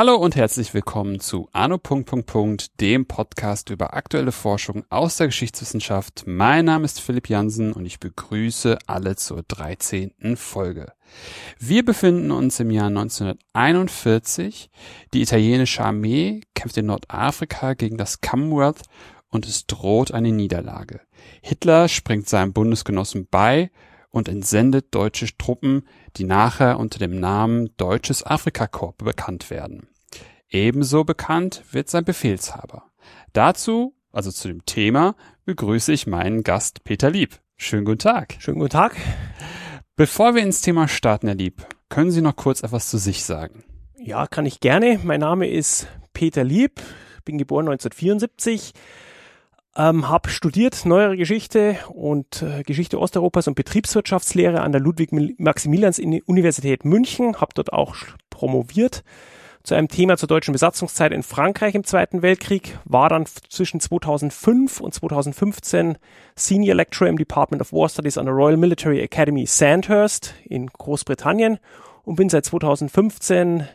Hallo und herzlich willkommen zu Anno. dem Podcast über aktuelle Forschung aus der Geschichtswissenschaft. Mein Name ist Philipp Jansen und ich begrüße alle zur 13. Folge. Wir befinden uns im Jahr 1941. Die italienische Armee kämpft in Nordafrika gegen das Commonwealth und es droht eine Niederlage. Hitler springt seinem Bundesgenossen bei und entsendet deutsche Truppen, die nachher unter dem Namen Deutsches Afrikakorps bekannt werden. Ebenso bekannt wird sein Befehlshaber. Dazu, also zu dem Thema, begrüße ich meinen Gast Peter Lieb. Schönen guten Tag. Schönen guten Tag. Bevor wir ins Thema starten, Herr Lieb, können Sie noch kurz etwas zu sich sagen? Ja, kann ich gerne. Mein Name ist Peter Lieb, bin geboren 1974 ähm, habe studiert Neuere Geschichte und äh, Geschichte Osteuropas und Betriebswirtschaftslehre an der Ludwig-Maximilians-Universität München, habe dort auch promoviert zu einem Thema zur deutschen Besatzungszeit in Frankreich im Zweiten Weltkrieg, war dann zwischen 2005 und 2015 Senior Lecturer im Department of War Studies an der Royal Military Academy Sandhurst in Großbritannien und bin seit 2015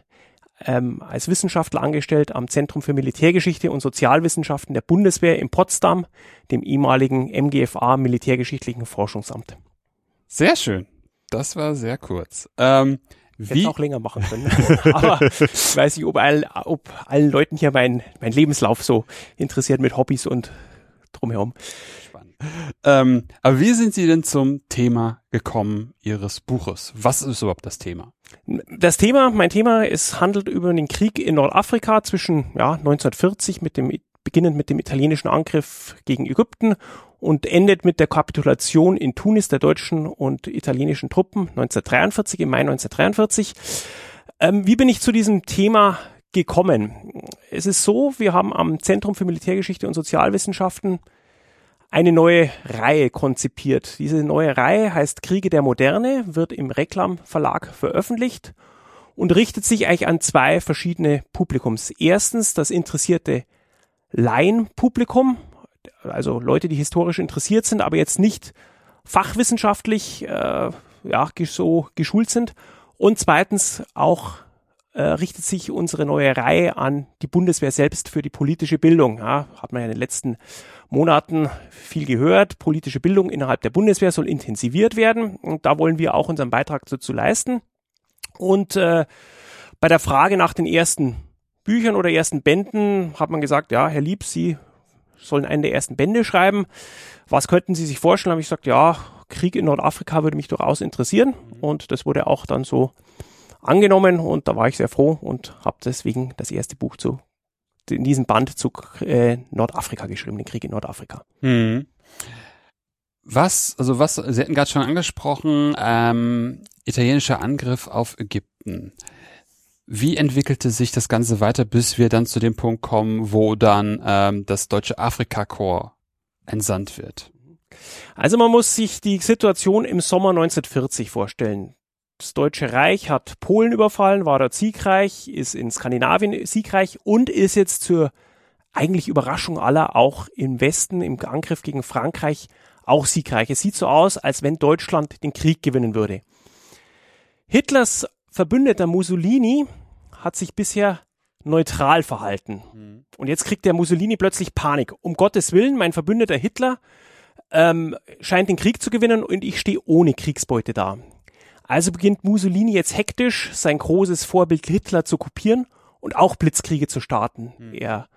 ähm, als Wissenschaftler angestellt am Zentrum für Militärgeschichte und Sozialwissenschaften der Bundeswehr in Potsdam, dem ehemaligen MGFA Militärgeschichtlichen Forschungsamt. Sehr schön. Das war sehr kurz. Ähm, wie? Hätte auch länger machen können. Aber ich weiß nicht, ob, all, ob allen Leuten hier mein, mein Lebenslauf so interessiert mit Hobbys und drumherum. Ähm, aber wie sind Sie denn zum Thema gekommen Ihres Buches? Was ist überhaupt das Thema? Das Thema, mein Thema, es handelt über den Krieg in Nordafrika zwischen ja, 1940 mit dem beginnend mit dem italienischen Angriff gegen Ägypten und endet mit der Kapitulation in Tunis der deutschen und italienischen Truppen 1943 im Mai 1943. Ähm, wie bin ich zu diesem Thema gekommen? Es ist so, wir haben am Zentrum für Militärgeschichte und Sozialwissenschaften eine neue Reihe konzipiert. Diese neue Reihe heißt Kriege der Moderne, wird im Reklam Verlag veröffentlicht und richtet sich eigentlich an zwei verschiedene Publikums. Erstens das interessierte Laienpublikum, also Leute, die historisch interessiert sind, aber jetzt nicht fachwissenschaftlich äh, ja, so geschult sind. Und zweitens auch äh, richtet sich unsere neue Reihe an die Bundeswehr selbst für die politische Bildung. Ja, hat man ja in den letzten Monaten viel gehört. Politische Bildung innerhalb der Bundeswehr soll intensiviert werden. Und da wollen wir auch unseren Beitrag dazu leisten. Und äh, bei der Frage nach den ersten Büchern oder ersten Bänden hat man gesagt, ja, Herr Lieb, Sie sollen einen der ersten Bände schreiben. Was könnten Sie sich vorstellen? Habe ich gesagt, ja, Krieg in Nordafrika würde mich durchaus interessieren. Und das wurde auch dann so angenommen und da war ich sehr froh und habe deswegen das erste Buch zu in diesem Band zu äh, Nordafrika geschrieben, den Krieg in Nordafrika. Hm. Was, also was, Sie hatten gerade schon angesprochen, ähm, italienischer Angriff auf Ägypten. Wie entwickelte sich das Ganze weiter, bis wir dann zu dem Punkt kommen, wo dann ähm, das deutsche Afrikakorps entsandt wird? Also man muss sich die Situation im Sommer 1940 vorstellen. Das Deutsche Reich hat Polen überfallen, war dort siegreich, ist in Skandinavien siegreich und ist jetzt zur eigentlich Überraschung aller auch im Westen im Angriff gegen Frankreich auch siegreich. Es sieht so aus, als wenn Deutschland den Krieg gewinnen würde. Hitlers Verbündeter Mussolini hat sich bisher neutral verhalten. Mhm. Und jetzt kriegt der Mussolini plötzlich Panik. Um Gottes Willen, mein Verbündeter Hitler ähm, scheint den Krieg zu gewinnen und ich stehe ohne Kriegsbeute da. Also beginnt Mussolini jetzt hektisch, sein großes Vorbild Hitler zu kopieren und auch Blitzkriege zu starten. Mhm. Er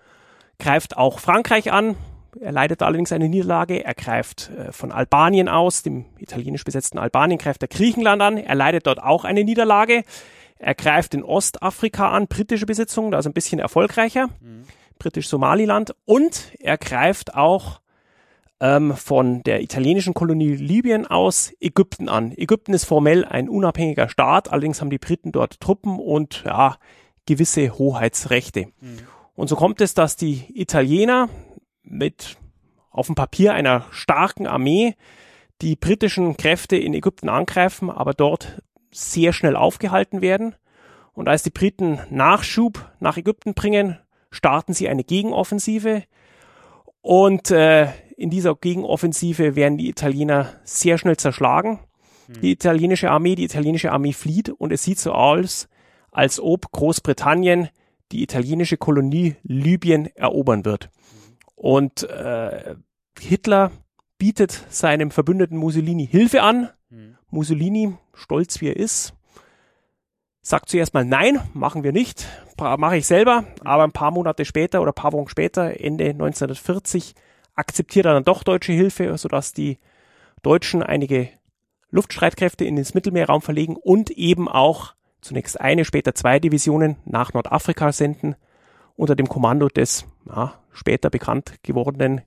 greift auch Frankreich an, er leidet allerdings eine Niederlage. Er greift äh, von Albanien aus, dem italienisch besetzten Albanien, greift er Griechenland an. Er leidet dort auch eine Niederlage. Er greift in Ostafrika an, britische Besitzungen, also ein bisschen erfolgreicher. Mhm. Britisch-Somaliland. Und er greift auch ähm, von der italienischen Kolonie Libyen aus Ägypten an. Ägypten ist formell ein unabhängiger Staat, allerdings haben die Briten dort Truppen und ja, gewisse Hoheitsrechte. Mhm. Und so kommt es, dass die Italiener mit auf dem Papier einer starken Armee die britischen Kräfte in Ägypten angreifen, aber dort sehr schnell aufgehalten werden. Und als die Briten Nachschub nach Ägypten bringen, starten sie eine Gegenoffensive, Und äh, in dieser Gegenoffensive werden die Italiener sehr schnell zerschlagen. Mhm. Die italienische Armee, die italienische Armee flieht und es sieht so aus, als ob Großbritannien die italienische Kolonie Libyen erobern wird. Und äh, Hitler bietet seinem Verbündeten Mussolini Hilfe an. Mhm. Mussolini, stolz wie er ist, sagt zuerst mal nein, machen wir nicht, mache ich selber, aber ein paar Monate später oder ein paar Wochen später, Ende 1940, akzeptiert er dann doch deutsche Hilfe, sodass die Deutschen einige Luftstreitkräfte in den Mittelmeerraum verlegen und eben auch zunächst eine, später zwei Divisionen nach Nordafrika senden, unter dem Kommando des ja, später bekannt gewordenen,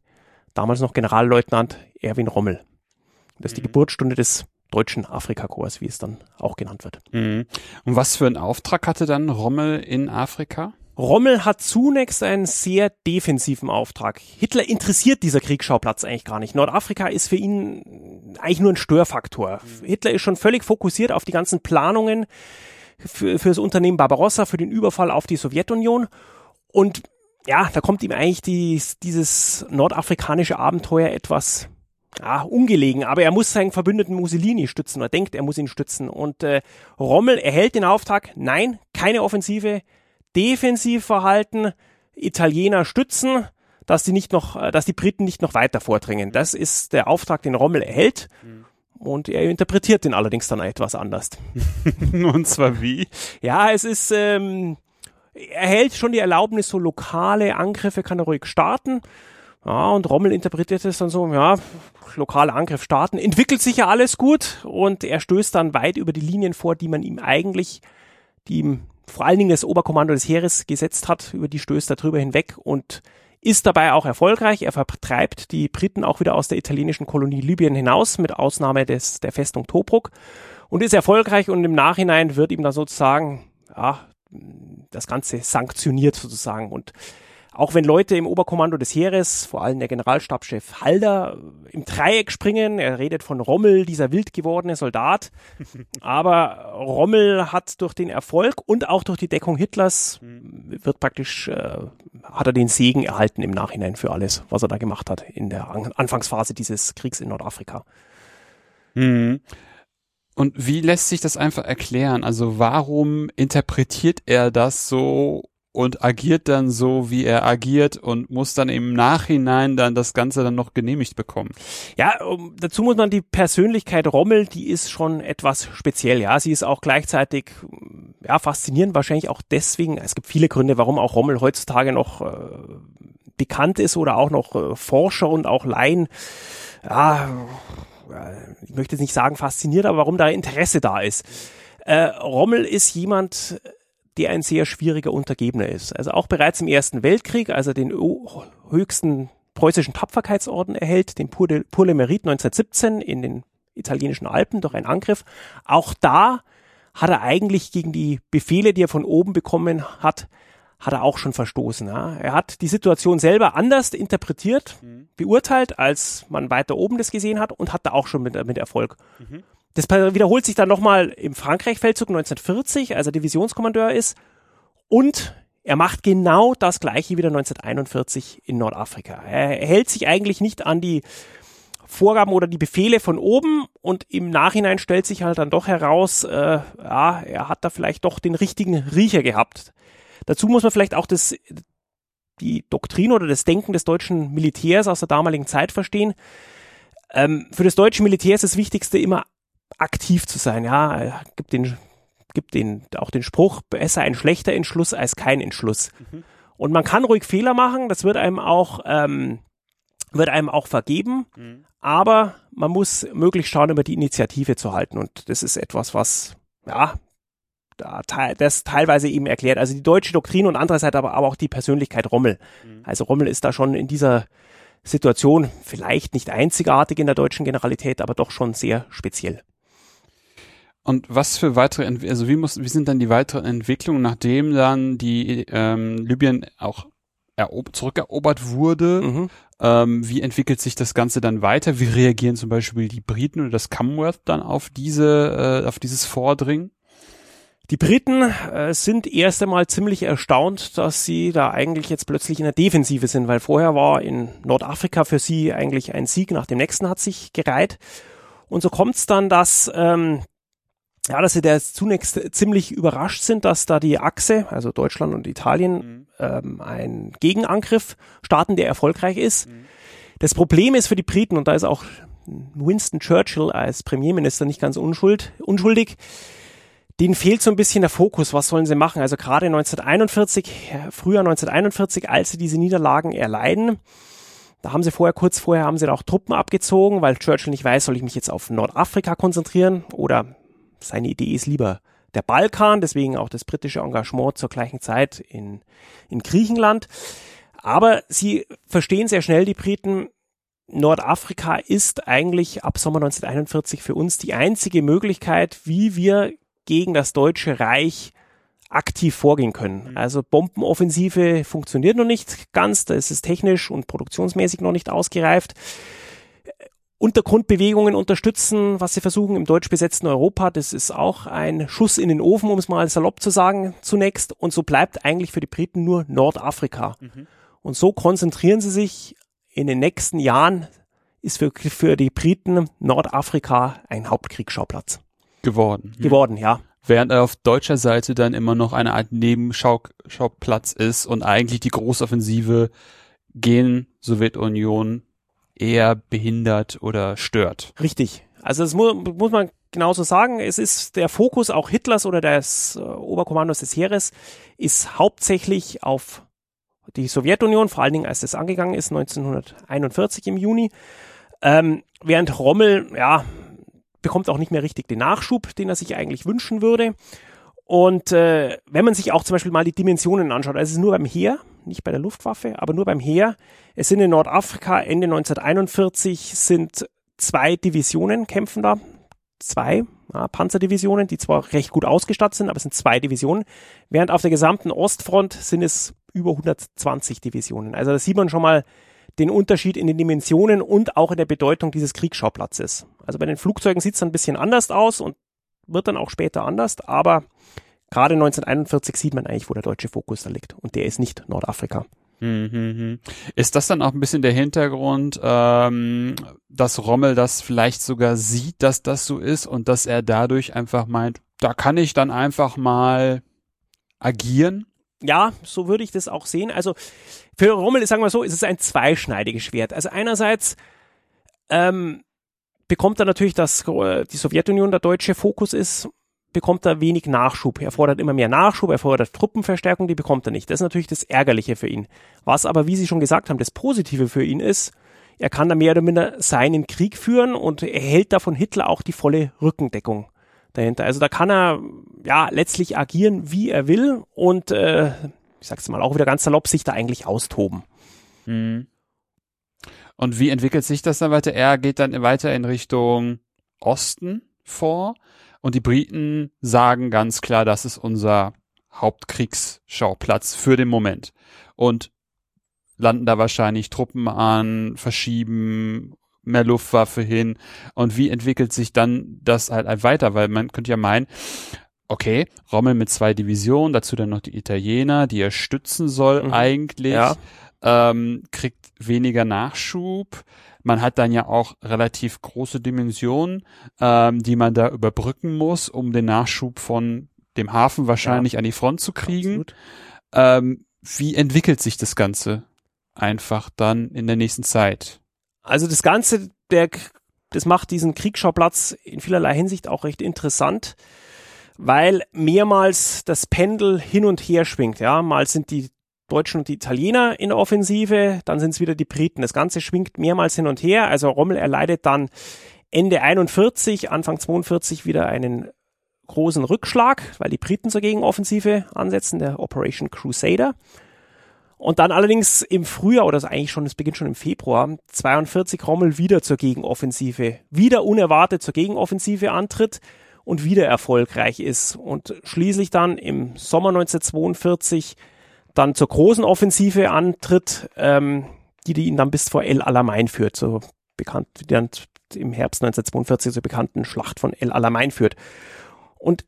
damals noch Generalleutnant Erwin Rommel. Das ist die mhm. Geburtsstunde des deutschen Afrikakorps, wie es dann auch genannt wird. Mhm. Und was für einen Auftrag hatte dann Rommel in Afrika? Rommel hat zunächst einen sehr defensiven Auftrag. Hitler interessiert dieser Kriegsschauplatz eigentlich gar nicht. Nordafrika ist für ihn eigentlich nur ein Störfaktor. Mhm. Hitler ist schon völlig fokussiert auf die ganzen Planungen für, für das Unternehmen Barbarossa, für den Überfall auf die Sowjetunion. Und ja, da kommt ihm eigentlich die, dieses nordafrikanische Abenteuer etwas ja, ungelegen, aber er muss seinen Verbündeten Mussolini stützen oder denkt, er muss ihn stützen. Und äh, Rommel erhält den Auftrag, nein, keine Offensive, defensiv verhalten, Italiener stützen, dass die nicht noch, äh, dass die Briten nicht noch weiter vordringen. Das ist der Auftrag, den Rommel erhält. Mhm. Und er interpretiert den allerdings dann etwas anders. Und zwar wie? Ja, es ist, ähm, er hält schon die Erlaubnis, so lokale Angriffe kann er ruhig starten. Ja, und Rommel interpretiert es dann so, ja, lokale Angriff starten, entwickelt sich ja alles gut und er stößt dann weit über die Linien vor, die man ihm eigentlich, die ihm vor allen Dingen das Oberkommando des Heeres gesetzt hat, über die stößt er drüber hinweg und ist dabei auch erfolgreich. Er vertreibt die Briten auch wieder aus der italienischen Kolonie Libyen hinaus, mit Ausnahme des, der Festung Tobruk und ist erfolgreich und im Nachhinein wird ihm dann sozusagen, ja, das Ganze sanktioniert sozusagen und auch wenn Leute im Oberkommando des Heeres, vor allem der Generalstabschef Halder, im Dreieck springen, er redet von Rommel, dieser wild gewordene Soldat, aber Rommel hat durch den Erfolg und auch durch die Deckung Hitlers, wird praktisch, äh, hat er den Segen erhalten im Nachhinein für alles, was er da gemacht hat in der Anfangsphase dieses Kriegs in Nordafrika. Mhm. Und wie lässt sich das einfach erklären? Also warum interpretiert er das so und agiert dann so, wie er agiert und muss dann im Nachhinein dann das Ganze dann noch genehmigt bekommen. Ja, um, dazu muss man die Persönlichkeit Rommel, die ist schon etwas speziell. Ja, sie ist auch gleichzeitig ja faszinierend, wahrscheinlich auch deswegen. Es gibt viele Gründe, warum auch Rommel heutzutage noch äh, bekannt ist oder auch noch äh, Forscher und auch Laien. Ja, ich möchte jetzt nicht sagen fasziniert, aber warum da Interesse da ist. Äh, Rommel ist jemand, der ein sehr schwieriger Untergebener ist. Also auch bereits im Ersten Weltkrieg, als er den höchsten preußischen Tapferkeitsorden erhält, den Pour, de, Pour le Mérite 1917 in den italienischen Alpen durch einen Angriff. Auch da hat er eigentlich gegen die Befehle, die er von oben bekommen hat, hat er auch schon verstoßen. Ja. Er hat die Situation selber anders interpretiert, mhm. beurteilt, als man weiter oben das gesehen hat und hat da auch schon mit, mit Erfolg. Mhm. Das wiederholt sich dann nochmal im Frankreich-Feldzug 1940, als er Divisionskommandeur ist. Und er macht genau das gleiche wieder 1941 in Nordafrika. Er hält sich eigentlich nicht an die Vorgaben oder die Befehle von oben und im Nachhinein stellt sich halt dann doch heraus, äh, ja, er hat da vielleicht doch den richtigen Riecher gehabt. Dazu muss man vielleicht auch das, die Doktrin oder das Denken des deutschen Militärs aus der damaligen Zeit verstehen. Ähm, für das deutsche Militär ist das Wichtigste immer aktiv zu sein. Ja, gibt den, gibt den auch den Spruch, besser ein schlechter Entschluss als kein Entschluss. Mhm. Und man kann ruhig Fehler machen, das wird einem auch, ähm, wird einem auch vergeben, mhm. aber man muss möglichst schauen, über die Initiative zu halten. Und das ist etwas, was, ja, das teilweise eben erklärt. Also die deutsche Doktrin und andererseits aber, aber auch die Persönlichkeit Rommel. Mhm. Also Rommel ist da schon in dieser Situation vielleicht nicht einzigartig in der deutschen Generalität, aber doch schon sehr speziell. Und was für weitere, Ent also wie muss, wie sind dann die weiteren Entwicklungen, nachdem dann die ähm, Libyen auch zurückerobert wurde? Mhm. Ähm, wie entwickelt sich das Ganze dann weiter? Wie reagieren zum Beispiel die Briten oder das Commonwealth dann auf diese, äh, auf dieses Vordringen? Die Briten äh, sind erst einmal ziemlich erstaunt, dass sie da eigentlich jetzt plötzlich in der Defensive sind, weil vorher war in Nordafrika für sie eigentlich ein Sieg nach dem nächsten hat sich gereiht. Und so kommt es dann, dass ähm, ja, dass sie da zunächst ziemlich überrascht sind, dass da die Achse, also Deutschland und Italien, mhm. ähm, ein Gegenangriff starten, der erfolgreich ist. Mhm. Das Problem ist für die Briten, und da ist auch Winston Churchill als Premierminister nicht ganz unschuld, unschuldig, denen fehlt so ein bisschen der Fokus, was sollen sie machen? Also gerade 1941, früher 1941, als sie diese Niederlagen erleiden, da haben sie vorher, kurz vorher haben sie da auch Truppen abgezogen, weil Churchill nicht weiß, soll ich mich jetzt auf Nordafrika konzentrieren oder seine Idee ist lieber der Balkan, deswegen auch das britische Engagement zur gleichen Zeit in, in Griechenland. Aber sie verstehen sehr schnell, die Briten, Nordafrika ist eigentlich ab Sommer 1941 für uns die einzige Möglichkeit, wie wir gegen das Deutsche Reich aktiv vorgehen können. Mhm. Also Bombenoffensive funktioniert noch nicht ganz, da ist es technisch und produktionsmäßig noch nicht ausgereift. Untergrundbewegungen unterstützen, was sie versuchen im deutsch besetzten Europa. Das ist auch ein Schuss in den Ofen, um es mal salopp zu sagen, zunächst. Und so bleibt eigentlich für die Briten nur Nordafrika. Mhm. Und so konzentrieren sie sich in den nächsten Jahren, ist für, für die Briten Nordafrika ein Hauptkriegsschauplatz. Geworden. Mhm. Geworden, ja. Während er auf deutscher Seite dann immer noch eine Art Nebenschauplatz ist und eigentlich die Großoffensive gegen Sowjetunion eher behindert oder stört. Richtig. Also das mu muss man genauso sagen. Es ist der Fokus auch Hitlers oder des äh, Oberkommandos des Heeres ist hauptsächlich auf die Sowjetunion, vor allen Dingen als das angegangen ist, 1941 im Juni. Ähm, während Rommel, ja, bekommt auch nicht mehr richtig den Nachschub, den er sich eigentlich wünschen würde. Und äh, wenn man sich auch zum Beispiel mal die Dimensionen anschaut, also es ist nur beim Heer, nicht bei der Luftwaffe, aber nur beim Heer. Es sind in Nordafrika Ende 1941 sind zwei Divisionen kämpfen da, zwei ja, Panzerdivisionen, die zwar recht gut ausgestattet sind, aber es sind zwei Divisionen, während auf der gesamten Ostfront sind es über 120 Divisionen. Also da sieht man schon mal den Unterschied in den Dimensionen und auch in der Bedeutung dieses Kriegsschauplatzes. Also bei den Flugzeugen sieht es ein bisschen anders aus und wird dann auch später anders, aber gerade 1941 sieht man eigentlich, wo der deutsche Fokus da liegt. Und der ist nicht Nordafrika. Mhm. Ist das dann auch ein bisschen der Hintergrund, ähm, dass Rommel das vielleicht sogar sieht, dass das so ist und dass er dadurch einfach meint, da kann ich dann einfach mal agieren? Ja, so würde ich das auch sehen. Also für Rommel, sagen wir so, ist es ein zweischneidiges Schwert. Also einerseits ähm, bekommt er natürlich, dass äh, die Sowjetunion der deutsche Fokus ist bekommt er wenig Nachschub. Er fordert immer mehr Nachschub, er fordert Truppenverstärkung, die bekommt er nicht. Das ist natürlich das Ärgerliche für ihn. Was aber, wie Sie schon gesagt haben, das Positive für ihn ist, er kann da mehr oder minder seinen Krieg führen und er hält da von Hitler auch die volle Rückendeckung dahinter. Also da kann er ja letztlich agieren, wie er will und äh, ich sag's mal auch wieder ganz salopp, sich da eigentlich austoben. Mhm. Und wie entwickelt sich das dann weiter? Er geht dann weiter in Richtung Osten vor und die Briten sagen ganz klar, das ist unser Hauptkriegsschauplatz für den Moment. Und landen da wahrscheinlich Truppen an, verschieben mehr Luftwaffe hin. Und wie entwickelt sich dann das halt weiter? Weil man könnte ja meinen, okay, Rommel mit zwei Divisionen, dazu dann noch die Italiener, die er stützen soll mhm. eigentlich, ja. ähm, kriegt weniger Nachschub. Man hat dann ja auch relativ große Dimensionen, ähm, die man da überbrücken muss, um den Nachschub von dem Hafen wahrscheinlich ja. an die Front zu kriegen. Ähm, wie entwickelt sich das Ganze einfach dann in der nächsten Zeit? Also das Ganze, der, das macht diesen Kriegsschauplatz in vielerlei Hinsicht auch recht interessant, weil mehrmals das Pendel hin und her schwingt. Ja, mal sind die Deutschen und die Italiener in der Offensive, dann sind es wieder die Briten. Das Ganze schwingt mehrmals hin und her. Also Rommel erleidet dann Ende 41, Anfang 42 wieder einen großen Rückschlag, weil die Briten zur Gegenoffensive ansetzen, der Operation Crusader. Und dann allerdings im Frühjahr, oder eigentlich schon, es beginnt schon im Februar, 42 Rommel wieder zur Gegenoffensive, wieder unerwartet zur Gegenoffensive antritt und wieder erfolgreich ist. Und schließlich dann im Sommer 1942 dann zur großen Offensive antritt, ähm, die, die ihn dann bis vor El Alamein führt, so bekannt, die dann im Herbst 1942 zur bekannten Schlacht von El Alamein führt. Und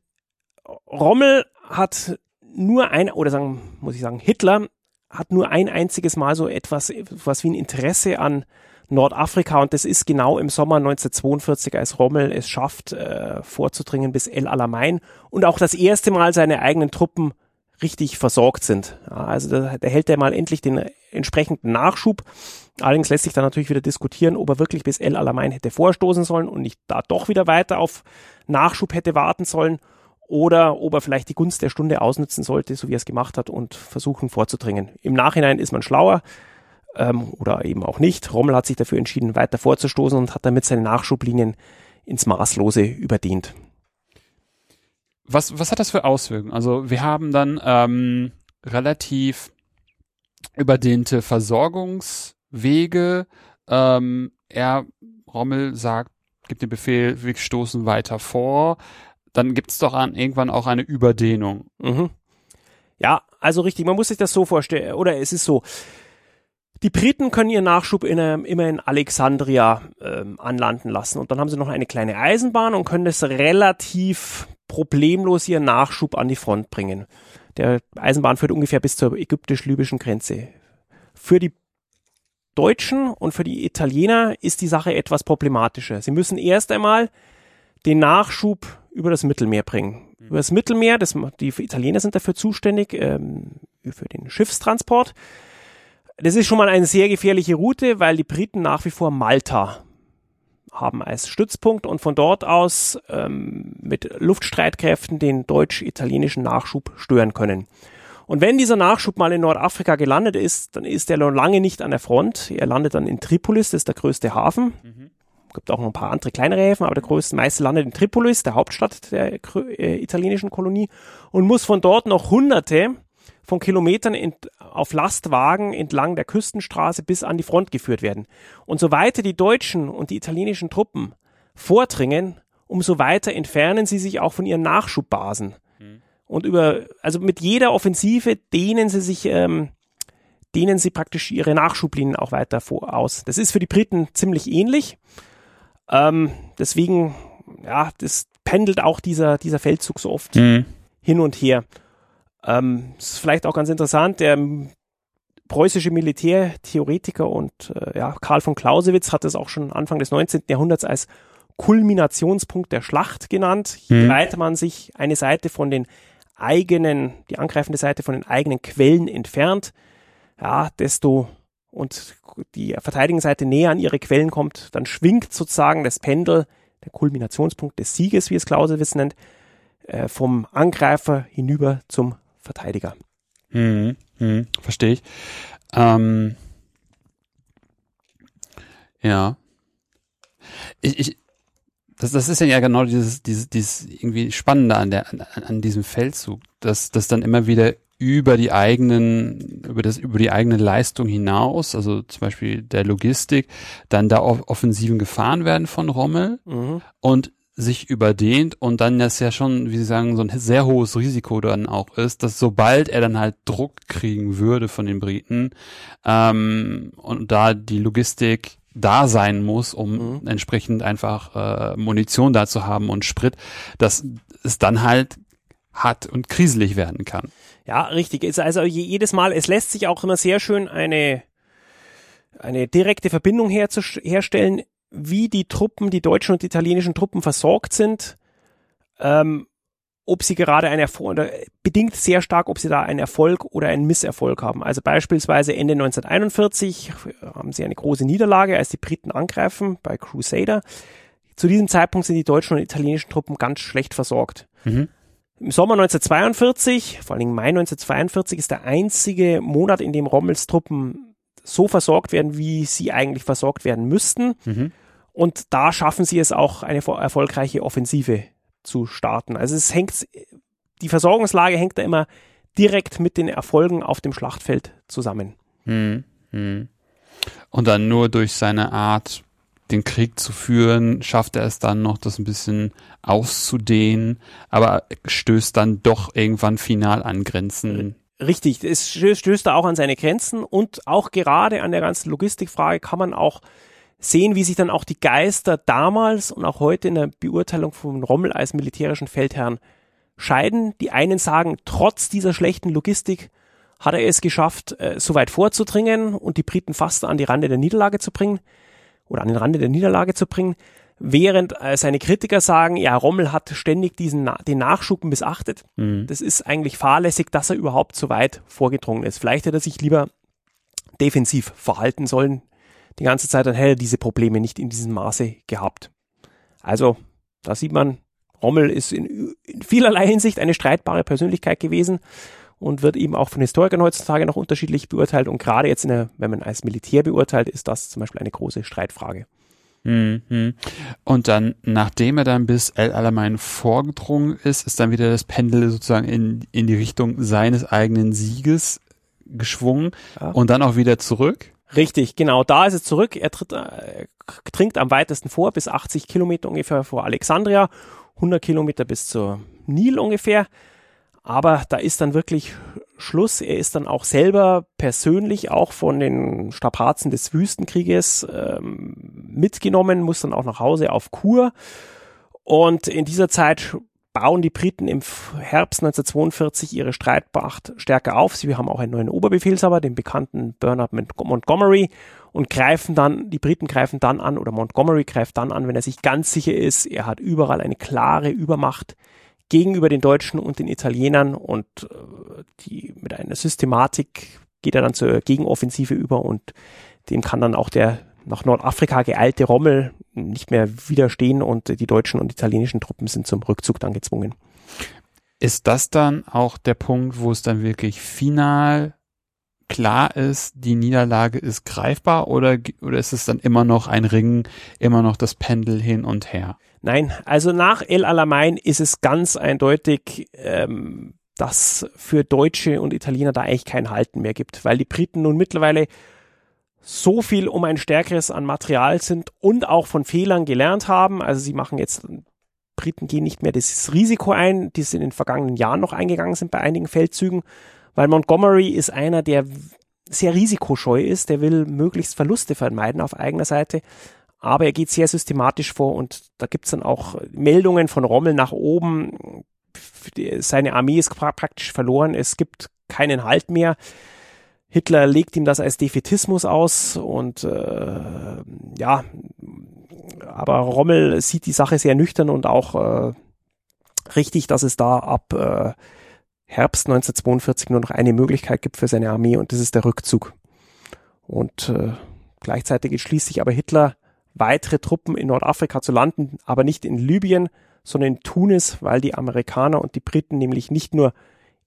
Rommel hat nur ein, oder sagen, muss ich sagen, Hitler hat nur ein einziges Mal so etwas, was wie ein Interesse an Nordafrika und das ist genau im Sommer 1942, als Rommel es schafft, äh, vorzudringen bis El Alamein und auch das erste Mal seine eigenen Truppen richtig versorgt sind. Ja, also da, da hält er mal endlich den entsprechenden Nachschub. Allerdings lässt sich dann natürlich wieder diskutieren, ob er wirklich bis El Alamein hätte vorstoßen sollen und nicht da doch wieder weiter auf Nachschub hätte warten sollen oder ob er vielleicht die Gunst der Stunde ausnutzen sollte, so wie er es gemacht hat und versuchen vorzudringen. Im Nachhinein ist man schlauer ähm, oder eben auch nicht. Rommel hat sich dafür entschieden, weiter vorzustoßen und hat damit seine Nachschublinien ins Maßlose überdehnt. Was, was hat das für Auswirkungen? Also wir haben dann ähm, relativ überdehnte Versorgungswege. Ähm, er, Rommel sagt, gibt den Befehl, wir stoßen weiter vor. Dann gibt es doch an, irgendwann auch eine Überdehnung. Mhm. Ja, also richtig, man muss sich das so vorstellen, oder es ist so, die Briten können ihren Nachschub in, ähm, immer in Alexandria ähm, anlanden lassen und dann haben sie noch eine kleine Eisenbahn und können das relativ problemlos ihren Nachschub an die Front bringen. Der Eisenbahn führt ungefähr bis zur ägyptisch-libyschen Grenze. Für die Deutschen und für die Italiener ist die Sache etwas problematischer. Sie müssen erst einmal den Nachschub über das Mittelmeer bringen. Über das Mittelmeer, das, die Italiener sind dafür zuständig, ähm, für den Schiffstransport. Das ist schon mal eine sehr gefährliche Route, weil die Briten nach wie vor Malta haben als Stützpunkt und von dort aus ähm, mit Luftstreitkräften den deutsch-italienischen Nachschub stören können. Und wenn dieser Nachschub mal in Nordafrika gelandet ist, dann ist er noch lange nicht an der Front. Er landet dann in Tripolis, das ist der größte Hafen. Mhm. Gibt auch noch ein paar andere kleinere Häfen, aber der größte meiste landet in Tripolis, der Hauptstadt der äh, italienischen Kolonie, und muss von dort noch hunderte von Kilometern in, auf Lastwagen entlang der Küstenstraße bis an die Front geführt werden. Und so weiter die deutschen und die italienischen Truppen vordringen, umso weiter entfernen sie sich auch von ihren Nachschubbasen. Mhm. Und über, also mit jeder Offensive dehnen sie sich, ähm, dehnen sie praktisch ihre Nachschublinien auch weiter vor, aus. Das ist für die Briten ziemlich ähnlich. Ähm, deswegen, ja, das pendelt auch dieser, dieser Feldzug so oft mhm. hin und her. Ähm, ist vielleicht auch ganz interessant, der preußische Militärtheoretiker und äh, ja, Karl von Clausewitz hat es auch schon Anfang des 19. Jahrhunderts als Kulminationspunkt der Schlacht genannt. Je mhm. weiter man sich eine Seite von den eigenen, die angreifende Seite von den eigenen Quellen entfernt, ja, desto und die verteidigende Seite näher an ihre Quellen kommt, dann schwingt sozusagen das Pendel, der Kulminationspunkt des Sieges, wie es Clausewitz nennt, äh, vom Angreifer hinüber zum Verteidiger. Hm, hm, verstehe ich. Ähm, ja. Ich, ich, das, das ist ja genau dieses, dieses, dieses irgendwie Spannende an der, an, an diesem Feldzug, dass, dass dann immer wieder über die eigenen, über das, über die eigene Leistung hinaus, also zum Beispiel der Logistik, dann da Offensiven gefahren werden von Rommel mhm. und sich überdehnt und dann das ja schon, wie Sie sagen, so ein sehr hohes Risiko dann auch ist, dass sobald er dann halt Druck kriegen würde von den Briten ähm, und da die Logistik da sein muss, um mhm. entsprechend einfach äh, Munition da zu haben und Sprit, dass es dann halt hart und kriselig werden kann. Ja, richtig. Ist also jedes Mal, es lässt sich auch immer sehr schön eine eine direkte Verbindung herstellen wie die Truppen, die deutschen und italienischen Truppen versorgt sind, ähm, ob sie gerade einen Erfolg, oder bedingt sehr stark, ob sie da einen Erfolg oder einen Misserfolg haben. Also beispielsweise Ende 1941 haben sie eine große Niederlage, als die Briten angreifen bei Crusader. Zu diesem Zeitpunkt sind die deutschen und italienischen Truppen ganz schlecht versorgt. Mhm. Im Sommer 1942, vor allen Dingen Mai 1942, ist der einzige Monat, in dem Rommels Truppen so versorgt werden, wie sie eigentlich versorgt werden müssten. Mhm. Und da schaffen sie es auch, eine erfolgreiche Offensive zu starten. Also es hängt, die Versorgungslage hängt da immer direkt mit den Erfolgen auf dem Schlachtfeld zusammen. Hm, hm. Und dann nur durch seine Art, den Krieg zu führen, schafft er es dann noch, das ein bisschen auszudehnen, aber stößt dann doch irgendwann final an Grenzen. Richtig, es stößt da auch an seine Grenzen und auch gerade an der ganzen Logistikfrage kann man auch sehen, wie sich dann auch die Geister damals und auch heute in der Beurteilung von Rommel als militärischen Feldherrn scheiden. Die einen sagen, trotz dieser schlechten Logistik hat er es geschafft, äh, so weit vorzudringen und die Briten fast an die Rande der Niederlage zu bringen oder an den Rande der Niederlage zu bringen. Während äh, seine Kritiker sagen, ja, Rommel hat ständig diesen den Nachschub missachtet. Mhm. Das ist eigentlich fahrlässig, dass er überhaupt so weit vorgedrungen ist. Vielleicht hätte er sich lieber defensiv verhalten sollen. Die ganze Zeit dann hätte er diese Probleme nicht in diesem Maße gehabt. Also, da sieht man, Rommel ist in, in vielerlei Hinsicht eine streitbare Persönlichkeit gewesen und wird eben auch von Historikern heutzutage noch unterschiedlich beurteilt. Und gerade jetzt, der, wenn man als Militär beurteilt, ist das zum Beispiel eine große Streitfrage. Mhm. Und dann, nachdem er dann bis El Alamein vorgedrungen ist, ist dann wieder das Pendel sozusagen in, in die Richtung seines eigenen Sieges geschwungen ja. und dann auch wieder zurück. Richtig, genau, da ist es zurück. Er tritt, äh, dringt am weitesten vor, bis 80 Kilometer ungefähr vor Alexandria, 100 Kilometer bis zur Nil ungefähr. Aber da ist dann wirklich Schluss. Er ist dann auch selber persönlich auch von den Strapazen des Wüstenkrieges ähm, mitgenommen, muss dann auch nach Hause auf Kur. Und in dieser Zeit bauen die Briten im Herbst 1942 ihre Streitmacht stärker auf. Sie haben auch einen neuen Oberbefehlshaber, den bekannten Bernard Montgomery, und greifen dann, die Briten greifen dann an, oder Montgomery greift dann an, wenn er sich ganz sicher ist, er hat überall eine klare Übermacht gegenüber den Deutschen und den Italienern und äh, die mit einer Systematik geht er dann zur Gegenoffensive über und dem kann dann auch der nach Nordafrika geeilte Rommel nicht mehr widerstehen und die deutschen und italienischen Truppen sind zum Rückzug dann gezwungen. Ist das dann auch der Punkt, wo es dann wirklich final klar ist, die Niederlage ist greifbar oder, oder ist es dann immer noch ein Ring, immer noch das Pendel hin und her? Nein, also nach El Alamein ist es ganz eindeutig, ähm, dass für Deutsche und Italiener da eigentlich kein Halten mehr gibt, weil die Briten nun mittlerweile so viel um ein stärkeres an Material sind und auch von Fehlern gelernt haben. Also sie machen jetzt, Briten gehen nicht mehr das Risiko ein, die sie in den vergangenen Jahren noch eingegangen sind bei einigen Feldzügen, weil Montgomery ist einer, der sehr risikoscheu ist, der will möglichst Verluste vermeiden auf eigener Seite, aber er geht sehr systematisch vor und da gibt's dann auch Meldungen von Rommel nach oben, seine Armee ist praktisch verloren, es gibt keinen Halt mehr. Hitler legt ihm das als Defetismus aus und äh, ja, aber Rommel sieht die Sache sehr nüchtern und auch äh, richtig, dass es da ab äh, Herbst 1942 nur noch eine Möglichkeit gibt für seine Armee und das ist der Rückzug. Und äh, gleichzeitig entschließt sich aber Hitler, weitere Truppen in Nordafrika zu landen, aber nicht in Libyen, sondern in Tunis, weil die Amerikaner und die Briten nämlich nicht nur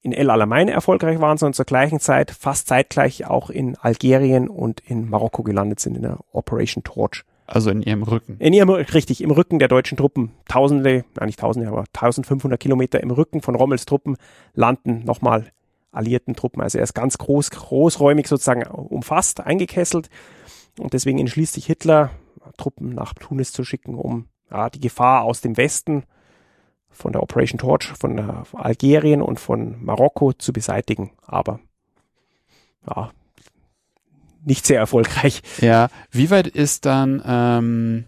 in El Alamein erfolgreich waren, sondern zur gleichen Zeit, fast zeitgleich auch in Algerien und in Marokko gelandet sind in der Operation Torch. Also in ihrem Rücken. In ihrem, richtig, im Rücken der deutschen Truppen. Tausende, nein nicht Tausende, aber 1500 Kilometer im Rücken von Rommels Truppen landen nochmal alliierten Truppen. Also er ist ganz groß, großräumig sozusagen umfasst, eingekesselt. Und deswegen entschließt sich Hitler, Truppen nach Tunis zu schicken, um ja, die Gefahr aus dem Westen von der Operation Torch, von Algerien und von Marokko zu beseitigen. Aber ja, nicht sehr erfolgreich. Ja, wie weit ist dann ähm,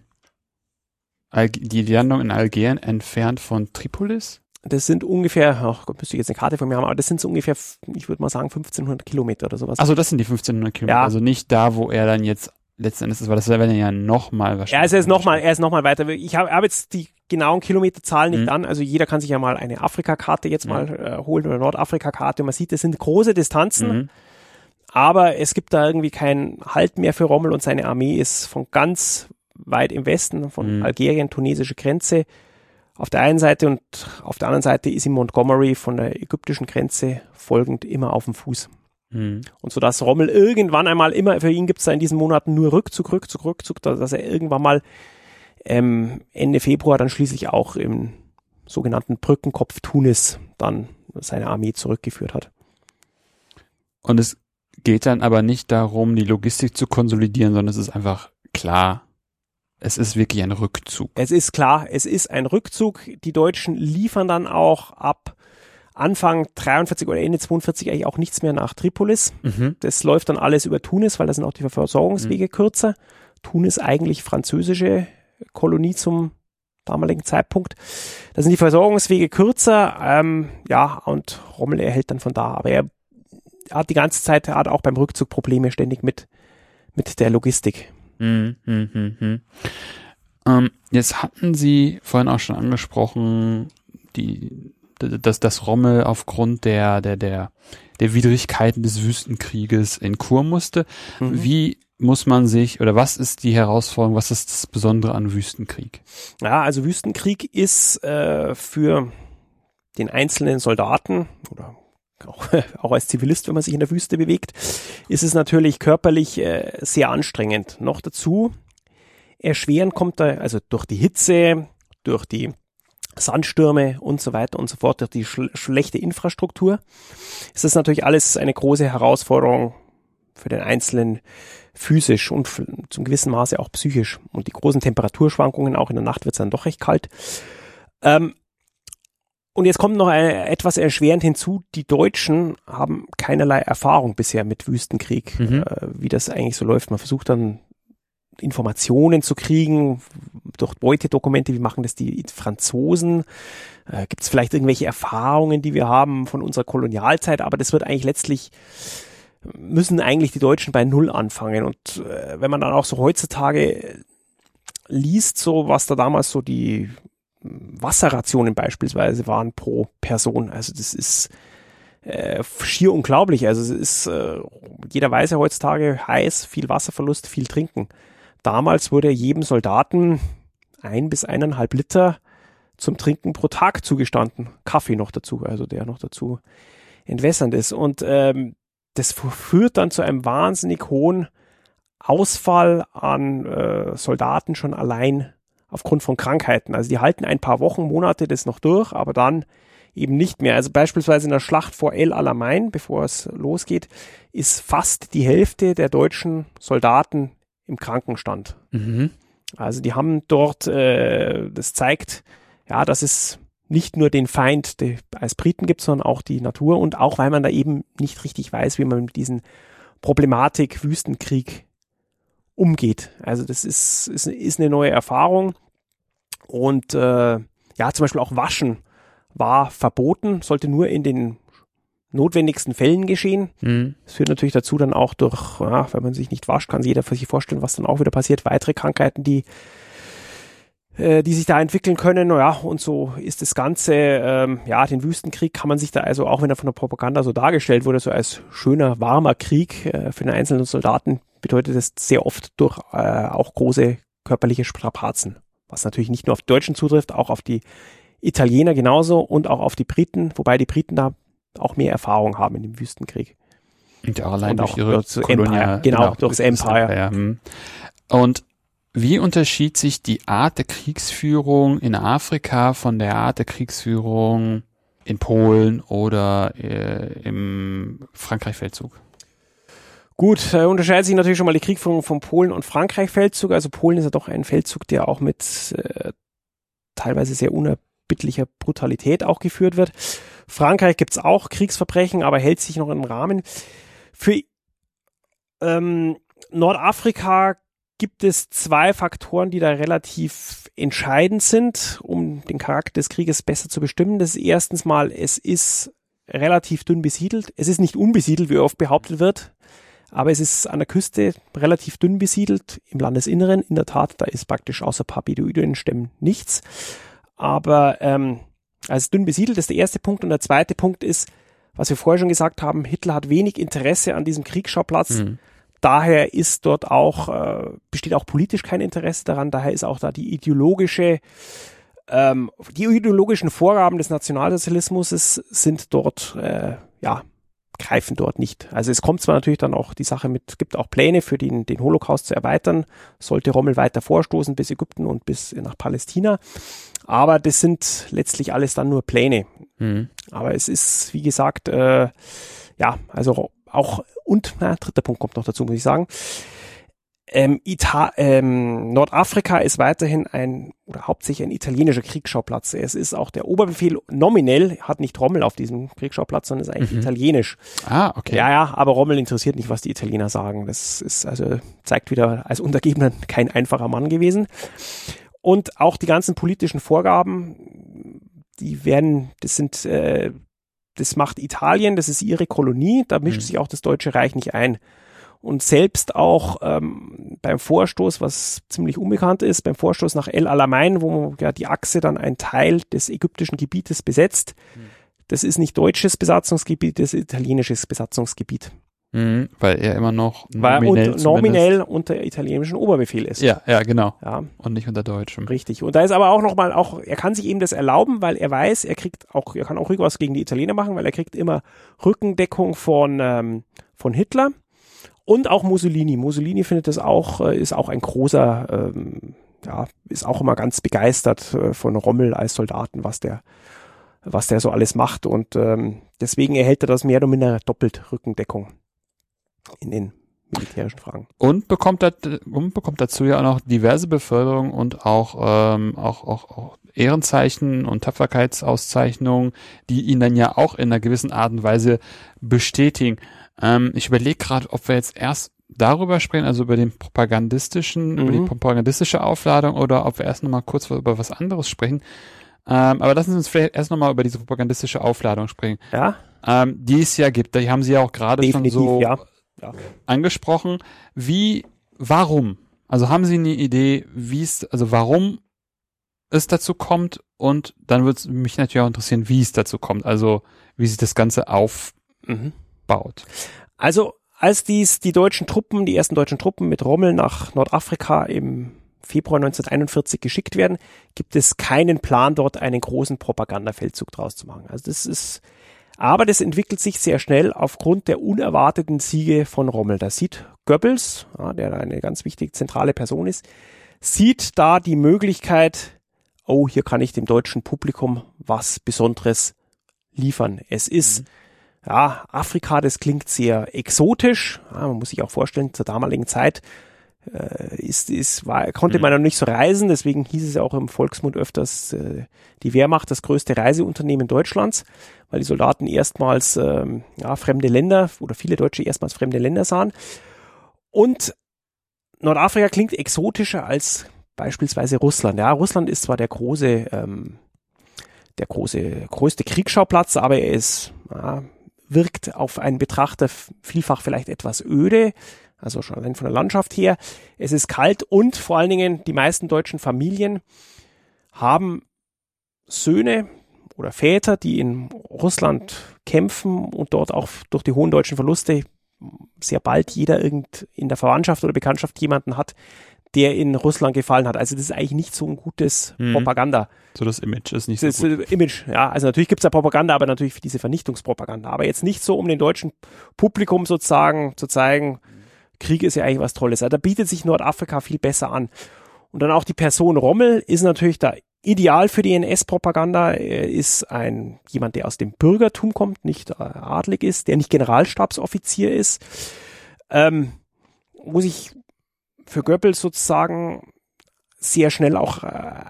die Landung in Algerien entfernt von Tripolis? Das sind ungefähr, ach Gott, müsste ich jetzt eine Karte von mir haben, aber das sind so ungefähr, ich würde mal sagen, 1500 Kilometer oder sowas. Also das sind die 1500 Kilometer, ja. also nicht da, wo er dann jetzt letzten Endes weil das wäre ja nochmal wahrscheinlich. Ja, also er ist nochmal, er ist nochmal weiter. Ich habe hab jetzt die genauen Kilometerzahlen nicht mhm. an. Also jeder kann sich ja mal eine Afrika-Karte jetzt mhm. mal äh, holen oder Nordafrika-Karte und man sieht, das sind große Distanzen. Mhm. Aber es gibt da irgendwie keinen Halt mehr für Rommel und seine Armee ist von ganz weit im Westen, von mhm. Algerien, tunesische Grenze auf der einen Seite und auf der anderen Seite ist ihm Montgomery von der ägyptischen Grenze folgend immer auf dem Fuß. Mhm. Und so dass Rommel irgendwann einmal immer, für ihn gibt es da in diesen Monaten nur Rückzug, Rückzug, Rückzug, dass er irgendwann mal ähm, Ende Februar dann schließlich auch im sogenannten Brückenkopf Tunis dann seine Armee zurückgeführt hat. Und es geht dann aber nicht darum, die Logistik zu konsolidieren, sondern es ist einfach klar, es ist wirklich ein Rückzug. Es ist klar, es ist ein Rückzug. Die Deutschen liefern dann auch ab Anfang 43 oder Ende 42 eigentlich auch nichts mehr nach Tripolis. Mhm. Das läuft dann alles über Tunis, weil da sind auch die Versorgungswege mhm. kürzer. Tunis eigentlich französische Kolonie zum damaligen Zeitpunkt. Da sind die Versorgungswege kürzer, ähm, ja, und Rommel erhält dann von da. Aber er hat die ganze Zeit, er hat auch beim Rückzug Probleme ständig mit, mit der Logistik. Hm, hm, hm, hm. Ähm, jetzt hatten Sie vorhin auch schon angesprochen, die, dass das Rommel aufgrund der, der, der, der Widrigkeiten des Wüstenkrieges in Kur musste. Mhm. Wie muss man sich oder was ist die Herausforderung, was ist das Besondere an Wüstenkrieg? Ja, also Wüstenkrieg ist äh, für den einzelnen Soldaten oder auch, auch als Zivilist, wenn man sich in der Wüste bewegt, ist es natürlich körperlich äh, sehr anstrengend. Noch dazu erschweren kommt da, also durch die Hitze, durch die Sandstürme und so weiter und so fort, durch die schl schlechte Infrastruktur, ist das natürlich alles eine große Herausforderung für den Einzelnen physisch und zum gewissen Maße auch psychisch. Und die großen Temperaturschwankungen, auch in der Nacht wird es dann doch recht kalt. Ähm, und jetzt kommt noch eine, etwas erschwerend hinzu. Die Deutschen haben keinerlei Erfahrung bisher mit Wüstenkrieg, mhm. äh, wie das eigentlich so läuft. Man versucht dann Informationen zu kriegen durch Beutedokumente. Wie machen das die Franzosen? Äh, Gibt es vielleicht irgendwelche Erfahrungen, die wir haben von unserer Kolonialzeit? Aber das wird eigentlich letztlich müssen eigentlich die Deutschen bei Null anfangen. Und äh, wenn man dann auch so heutzutage liest, so was da damals so die Wasserrationen beispielsweise waren pro Person, also das ist äh, schier unglaublich. Also es ist, äh, jeder weiß ja heutzutage heiß, viel Wasserverlust, viel trinken. Damals wurde jedem Soldaten ein bis eineinhalb Liter zum Trinken pro Tag zugestanden. Kaffee noch dazu, also der noch dazu entwässernd ist. Und ähm, das führt dann zu einem wahnsinnig hohen Ausfall an äh, Soldaten schon allein aufgrund von Krankheiten. Also die halten ein paar Wochen, Monate das noch durch, aber dann eben nicht mehr. Also beispielsweise in der Schlacht vor El Alamein, bevor es losgeht, ist fast die Hälfte der deutschen Soldaten im Krankenstand. Mhm. Also die haben dort, äh, das zeigt, ja, dass es nicht nur den Feind die, als Briten gibt, sondern auch die Natur und auch weil man da eben nicht richtig weiß, wie man mit diesen Problematik Wüstenkrieg umgeht. Also das ist, ist, ist eine neue Erfahrung und äh, ja, zum Beispiel auch Waschen war verboten, sollte nur in den notwendigsten Fällen geschehen. Mhm. Das führt natürlich dazu dann auch durch, ja, wenn man sich nicht wascht, kann sich jeder für sich vorstellen, was dann auch wieder passiert. Weitere Krankheiten, die äh, die sich da entwickeln können. Ja, und so ist das Ganze, ähm, ja, den Wüstenkrieg kann man sich da also, auch wenn er von der Propaganda so dargestellt wurde, so als schöner, warmer Krieg äh, für den einzelnen Soldaten, bedeutet das sehr oft durch äh, auch große körperliche Strapazen. Was natürlich nicht nur auf die Deutschen zutrifft, auch auf die Italiener genauso und auch auf die Briten, wobei die Briten da auch mehr Erfahrung haben in dem Wüstenkrieg. Und auch allein und durch ihre Empire, genau, genau, durchs Empire. Empire. Hm. Und wie unterschied sich die Art der Kriegsführung in Afrika von der Art der Kriegsführung in Polen oder äh, im Frankreich-Feldzug? Gut, äh, unterscheidet sich natürlich schon mal die Kriegführung von Polen und Frankreich-Feldzug. Also Polen ist ja doch ein Feldzug, der auch mit äh, teilweise sehr unerbittlicher Brutalität auch geführt wird. Frankreich gibt's auch Kriegsverbrechen, aber hält sich noch im Rahmen. Für ähm, Nordafrika gibt es zwei Faktoren, die da relativ entscheidend sind, um den Charakter des Krieges besser zu bestimmen. Das ist erstens mal, es ist relativ dünn besiedelt. Es ist nicht unbesiedelt, wie oft behauptet wird, aber es ist an der Küste relativ dünn besiedelt, im Landesinneren. In der Tat, da ist praktisch außer paar Beduinenstämmen nichts. Aber ähm, also dünn besiedelt ist der erste Punkt. Und der zweite Punkt ist, was wir vorher schon gesagt haben, Hitler hat wenig Interesse an diesem Kriegsschauplatz. Mhm daher ist dort auch, äh, besteht auch politisch kein Interesse daran, daher ist auch da die ideologische, ähm, die ideologischen Vorgaben des Nationalsozialismus sind dort, äh, ja, greifen dort nicht. Also es kommt zwar natürlich dann auch die Sache mit, gibt auch Pläne für den, den Holocaust zu erweitern, sollte Rommel weiter vorstoßen bis Ägypten und bis nach Palästina. Aber das sind letztlich alles dann nur Pläne. Mhm. Aber es ist, wie gesagt, äh, ja, also auch, und, na, dritter Punkt kommt noch dazu, muss ich sagen. Ähm, Ita ähm, Nordafrika ist weiterhin ein oder hauptsächlich ein italienischer Kriegsschauplatz. Es ist auch der Oberbefehl nominell hat nicht Rommel auf diesem Kriegsschauplatz, sondern ist eigentlich mhm. italienisch. Ah, okay. Ja, ja, aber Rommel interessiert nicht, was die Italiener sagen. Das ist also zeigt wieder als Untergebener kein einfacher Mann gewesen. Und auch die ganzen politischen Vorgaben, die werden, das sind, äh, das macht Italien, das ist ihre Kolonie, da mischt mhm. sich auch das Deutsche Reich nicht ein. Und selbst auch ähm, beim Vorstoß, was ziemlich unbekannt ist, beim Vorstoß nach El Alamein, wo ja die Achse dann ein Teil des ägyptischen Gebietes besetzt, mhm. das ist nicht deutsches Besatzungsgebiet, das ist italienisches Besatzungsgebiet. Mhm, weil er immer noch nominell, weil nominell unter italienischem Oberbefehl ist. Ja, ja, genau. Ja. Und nicht unter deutschem. Richtig. Und da ist aber auch nochmal, auch, er kann sich eben das erlauben, weil er weiß, er kriegt auch, er kann auch ruhig was gegen die Italiener machen, weil er kriegt immer Rückendeckung von, ähm, von Hitler und auch Mussolini. Mussolini findet das auch, äh, ist auch ein großer, ähm, ja, ist auch immer ganz begeistert äh, von Rommel als Soldaten, was der, was der so alles macht. Und ähm, deswegen erhält er das mehr oder minder doppelt Rückendeckung in den militärischen Fragen. Und bekommt, dat, und bekommt dazu ja auch noch diverse Beförderungen und auch, ähm, auch, auch, auch Ehrenzeichen und Tapferkeitsauszeichnungen, die ihn dann ja auch in einer gewissen Art und Weise bestätigen. Ähm, ich überlege gerade, ob wir jetzt erst darüber sprechen, also über den propagandistischen, mhm. über die mhm. propagandistische Aufladung oder ob wir erst nochmal kurz über was anderes sprechen. Ähm, aber lassen Sie uns vielleicht erst nochmal über diese propagandistische Aufladung sprechen. Ja. Ähm, die es ja gibt. Die haben Sie ja auch gerade schon so ja ja. angesprochen. Wie, warum? Also haben Sie eine Idee, wie es, also warum es dazu kommt und dann würde es mich natürlich auch interessieren, wie es dazu kommt, also wie sich das Ganze aufbaut. Mhm. Also als dies die deutschen Truppen, die ersten deutschen Truppen mit Rommel nach Nordafrika im Februar 1941 geschickt werden, gibt es keinen Plan, dort einen großen Propagandafeldzug draus zu machen. Also das ist aber das entwickelt sich sehr schnell aufgrund der unerwarteten Siege von Rommel. Da sieht Goebbels, ja, der eine ganz wichtige zentrale Person ist, sieht da die Möglichkeit, oh, hier kann ich dem deutschen Publikum was Besonderes liefern. Es ist, mhm. Ja, Afrika, das klingt sehr exotisch. Ja, man muss sich auch vorstellen, zur damaligen Zeit äh, ist, ist, war, konnte mhm. man noch nicht so reisen, deswegen hieß es ja auch im Volksmund öfters äh, die Wehrmacht das größte Reiseunternehmen Deutschlands, weil die Soldaten erstmals ähm, ja, fremde Länder oder viele Deutsche erstmals fremde Länder sahen. Und Nordafrika klingt exotischer als beispielsweise Russland. Ja, Russland ist zwar der große, ähm, der große, größte Kriegsschauplatz, aber er ist, ja, wirkt auf einen Betrachter vielfach vielleicht etwas öde also schon allein von der Landschaft her. Es ist kalt und vor allen Dingen die meisten deutschen Familien haben Söhne oder Väter, die in Russland kämpfen und dort auch durch die hohen deutschen Verluste sehr bald jeder irgend in der Verwandtschaft oder Bekanntschaft jemanden hat, der in Russland gefallen hat. Also das ist eigentlich nicht so ein gutes mhm. Propaganda. So das Image ist nicht so das gut. Image, ja. Also natürlich gibt's ja Propaganda, aber natürlich für diese Vernichtungspropaganda. Aber jetzt nicht so, um dem deutschen Publikum sozusagen zu zeigen, Krieg ist ja eigentlich was Tolles. Also da bietet sich Nordafrika viel besser an. Und dann auch die Person Rommel ist natürlich da ideal für die NS-Propaganda. Er ist ein jemand, der aus dem Bürgertum kommt, nicht äh, adlig ist, der nicht Generalstabsoffizier ist. Ähm, muss ich für Goebbels sozusagen sehr schnell auch äh,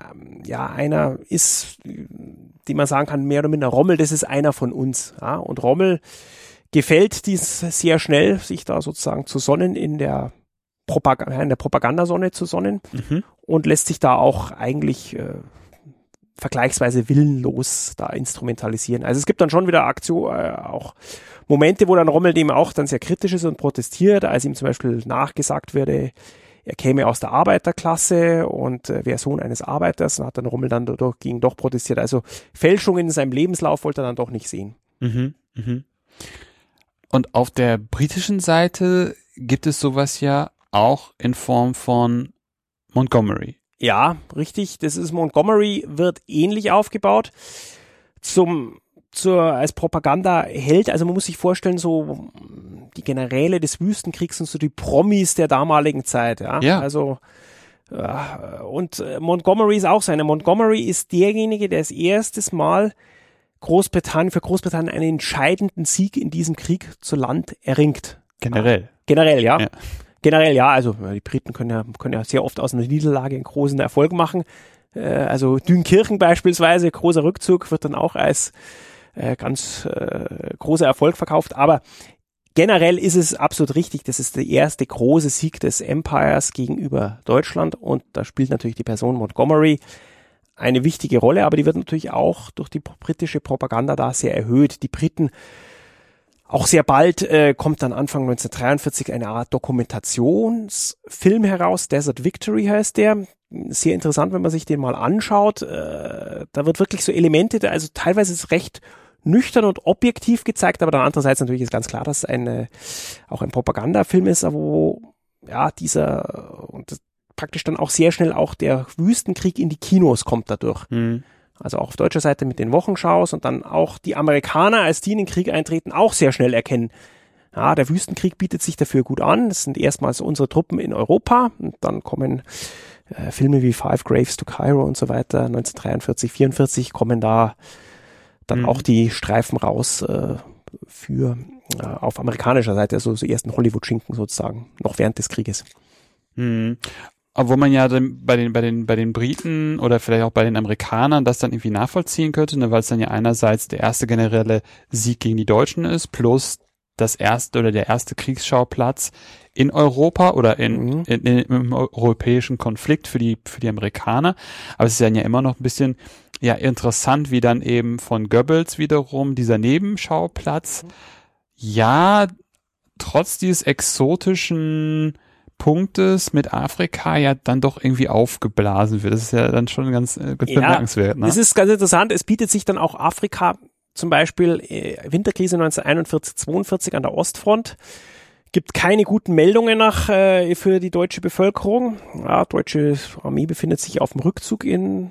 ja einer ist, die man sagen kann, mehr oder minder Rommel, das ist einer von uns. Ja? Und Rommel gefällt dies sehr schnell, sich da sozusagen zu sonnen in der, Propag in der Propagandasonne zu sonnen mhm. und lässt sich da auch eigentlich äh, vergleichsweise willenlos da instrumentalisieren. Also es gibt dann schon wieder Aktion, äh, auch Momente, wo dann Rommel dem auch dann sehr kritisch ist und protestiert, als ihm zum Beispiel nachgesagt würde, er käme aus der Arbeiterklasse und äh, wäre Sohn eines Arbeiters und hat dann Rommel dann dagegen doch protestiert. Also Fälschungen in seinem Lebenslauf wollte er dann doch nicht sehen. Mhm, mhm. Und auf der britischen Seite gibt es sowas ja auch in Form von Montgomery. Ja, richtig. Das ist Montgomery, wird ähnlich aufgebaut. Zum, zur, als Propaganda hält, also man muss sich vorstellen, so die Generäle des Wüstenkriegs und so die Promis der damaligen Zeit, ja. ja. Also, und Montgomery ist auch so eine. Montgomery ist derjenige, der das erstes Mal Großbritannien, für Großbritannien einen entscheidenden Sieg in diesem Krieg zu Land erringt. Generell. Generell, ja. ja. Generell, ja. Also die Briten können ja, können ja sehr oft aus einer Niederlage einen großen Erfolg machen. Äh, also Dünkirchen beispielsweise, großer Rückzug, wird dann auch als äh, ganz äh, großer Erfolg verkauft. Aber generell ist es absolut richtig, das ist der erste große Sieg des Empires gegenüber Deutschland und da spielt natürlich die Person Montgomery eine wichtige Rolle, aber die wird natürlich auch durch die britische Propaganda da sehr erhöht. Die Briten auch sehr bald äh, kommt dann Anfang 1943 eine Art Dokumentationsfilm heraus, Desert Victory heißt der. Sehr interessant, wenn man sich den mal anschaut. Äh, da wird wirklich so Elemente, also teilweise ist recht nüchtern und objektiv gezeigt, aber dann andererseits natürlich ist ganz klar, dass es ein, auch ein Propagandafilm ist, wo ja dieser und praktisch dann auch sehr schnell auch der Wüstenkrieg in die Kinos kommt dadurch. Mhm. Also auch auf deutscher Seite mit den Wochenschaus und dann auch die Amerikaner, als die in den Krieg eintreten, auch sehr schnell erkennen. Ja, der Wüstenkrieg bietet sich dafür gut an. Das sind erstmals unsere Truppen in Europa und dann kommen äh, Filme wie Five Graves to Cairo und so weiter. 1943, 44 kommen da dann mhm. auch die Streifen raus äh, für äh, auf amerikanischer Seite, also so ersten Hollywood-Schinken sozusagen, noch während des Krieges. Mhm. Obwohl man ja dann bei den, bei den, bei den Briten oder vielleicht auch bei den Amerikanern das dann irgendwie nachvollziehen könnte, ne, weil es dann ja einerseits der erste generelle Sieg gegen die Deutschen ist, plus das erste oder der erste Kriegsschauplatz in Europa oder in, mhm. in, in, im europäischen Konflikt für die, für die Amerikaner. Aber es ist ja immer noch ein bisschen ja interessant, wie dann eben von Goebbels wiederum dieser Nebenschauplatz, mhm. ja, trotz dieses exotischen Punktes mit Afrika ja dann doch irgendwie aufgeblasen wird. Das ist ja dann schon ganz, äh, ganz ja, bemerkenswert. Ne? Es ist ganz interessant. Es bietet sich dann auch Afrika zum Beispiel äh, Winterkrise 1941, 42 an der Ostfront. Gibt keine guten Meldungen nach äh, für die deutsche Bevölkerung. Ja, deutsche Armee befindet sich auf dem Rückzug in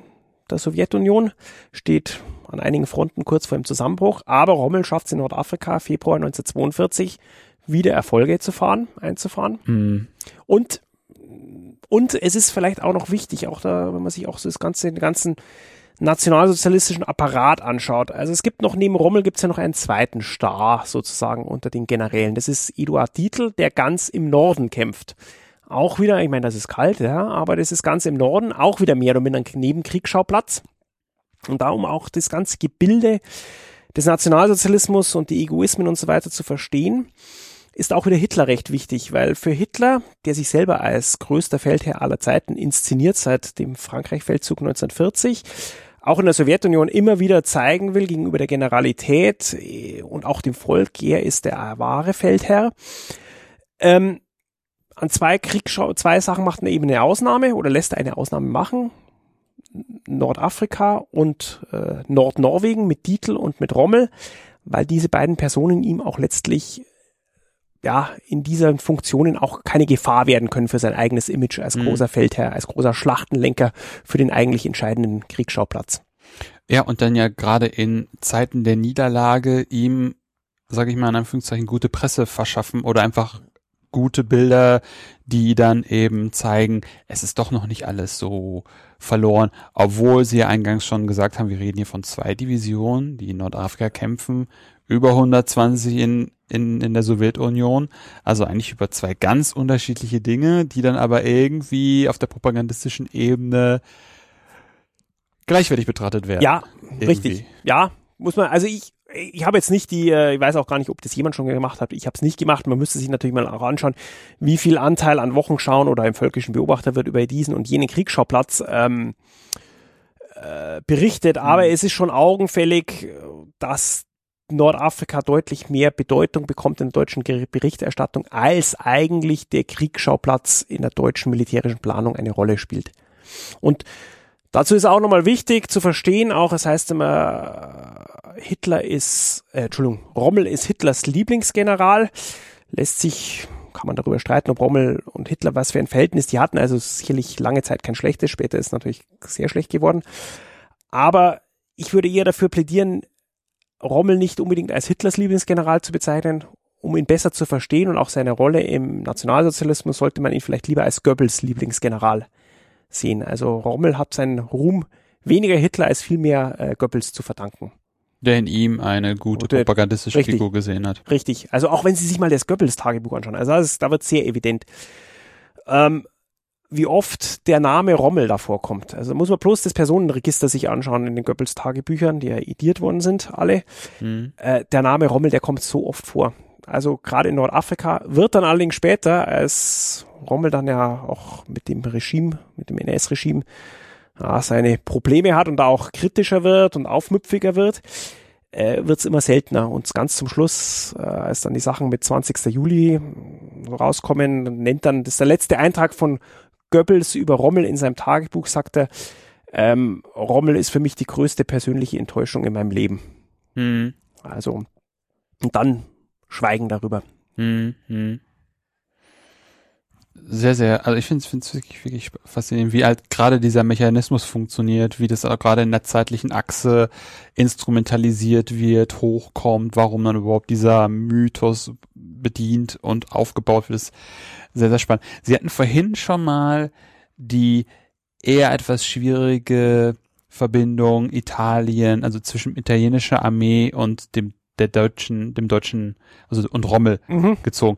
der Sowjetunion, steht an einigen Fronten kurz vor dem Zusammenbruch, aber Rommel schafft es in Nordafrika Februar 1942 wieder Erfolge zu fahren, einzufahren. Mhm. Und, und es ist vielleicht auch noch wichtig, auch da, wenn man sich auch so das ganze, den ganzen nationalsozialistischen Apparat anschaut. Also es gibt noch neben Rommel gibt es ja noch einen zweiten Star sozusagen unter den Generälen. Das ist Eduard Dietl, der ganz im Norden kämpft. Auch wieder, ich meine, das ist kalt, ja, aber das ist ganz im Norden, auch wieder mehr oder minder ein Nebenkriegsschauplatz. Und darum auch das ganze Gebilde des Nationalsozialismus und die Egoismen und so weiter zu verstehen ist auch wieder Hitler recht wichtig, weil für Hitler, der sich selber als größter Feldherr aller Zeiten inszeniert seit dem Frankreich-Feldzug 1940, auch in der Sowjetunion immer wieder zeigen will gegenüber der Generalität äh, und auch dem Volk, er ist der wahre Feldherr. Ähm, an zwei Kriegsschau zwei Sachen macht er eben eine Ausnahme oder lässt er eine Ausnahme machen. Nordafrika und äh, Nordnorwegen mit Dietl und mit Rommel, weil diese beiden Personen ihm auch letztlich ja, in diesen Funktionen auch keine Gefahr werden können für sein eigenes Image als mhm. großer Feldherr, als großer Schlachtenlenker für den eigentlich entscheidenden Kriegsschauplatz. Ja, und dann ja gerade in Zeiten der Niederlage ihm, sage ich mal in Anführungszeichen, gute Presse verschaffen oder einfach gute Bilder, die dann eben zeigen, es ist doch noch nicht alles so verloren, obwohl sie ja eingangs schon gesagt haben, wir reden hier von zwei Divisionen, die in Nordafrika kämpfen, über 120 in, in, in der Sowjetunion. Also eigentlich über zwei ganz unterschiedliche Dinge, die dann aber irgendwie auf der propagandistischen Ebene gleichwertig betrachtet werden. Ja, irgendwie. richtig. Ja, muss man, also ich, ich habe jetzt nicht die, äh, ich weiß auch gar nicht, ob das jemand schon gemacht hat. Ich habe es nicht gemacht. Man müsste sich natürlich mal auch anschauen, wie viel Anteil an Wochenschauen oder im völkischen Beobachter wird über diesen und jenen Kriegsschauplatz ähm, äh, berichtet. Aber mhm. es ist schon augenfällig, dass Nordafrika deutlich mehr Bedeutung bekommt in der deutschen Berichterstattung, als eigentlich der Kriegsschauplatz in der deutschen militärischen Planung eine Rolle spielt. Und dazu ist auch nochmal wichtig zu verstehen, auch es heißt immer, Hitler ist, äh, Entschuldigung, Rommel ist Hitlers Lieblingsgeneral, lässt sich kann man darüber streiten, ob Rommel und Hitler was für ein Verhältnis die hatten. Also sicherlich lange Zeit kein schlechtes, später ist natürlich sehr schlecht geworden. Aber ich würde eher dafür plädieren, Rommel nicht unbedingt als Hitlers Lieblingsgeneral zu bezeichnen. Um ihn besser zu verstehen und auch seine Rolle im Nationalsozialismus sollte man ihn vielleicht lieber als Goebbels Lieblingsgeneral sehen. Also Rommel hat seinen Ruhm weniger Hitler als vielmehr äh, Goebbels zu verdanken. Der in ihm eine gute der, propagandistische richtig, Figur gesehen hat. Richtig. Also auch wenn Sie sich mal das Goebbels-Tagebuch anschauen, also das, da wird sehr evident. Ähm, wie oft der Name Rommel davor kommt. Also muss man bloß das Personenregister sich anschauen in den Goebbels Tagebüchern, die ja ediert worden sind, alle. Mhm. Äh, der Name Rommel, der kommt so oft vor. also gerade in Nordafrika, wird dann allerdings später, als Rommel dann ja auch mit dem Regime, mit dem NS-Regime ja, seine Probleme hat und da auch kritischer wird und aufmüpfiger wird, äh, wird es immer seltener. Und ganz zum Schluss, äh, als dann die Sachen mit 20. Juli rauskommen, nennt dann, das ist der letzte Eintrag von Goebbels über Rommel in seinem Tagebuch, sagt er, ähm, Rommel ist für mich die größte persönliche Enttäuschung in meinem Leben. Mhm. Also, und dann schweigen darüber. Mhm sehr, sehr, also ich finde es wirklich, wirklich faszinierend, wie halt gerade dieser Mechanismus funktioniert, wie das auch gerade in der zeitlichen Achse instrumentalisiert wird, hochkommt, warum dann überhaupt dieser Mythos bedient und aufgebaut wird, ist sehr, sehr spannend. Sie hatten vorhin schon mal die eher etwas schwierige Verbindung Italien, also zwischen italienischer Armee und dem der deutschen, dem deutschen, also und Rommel mhm. gezogen.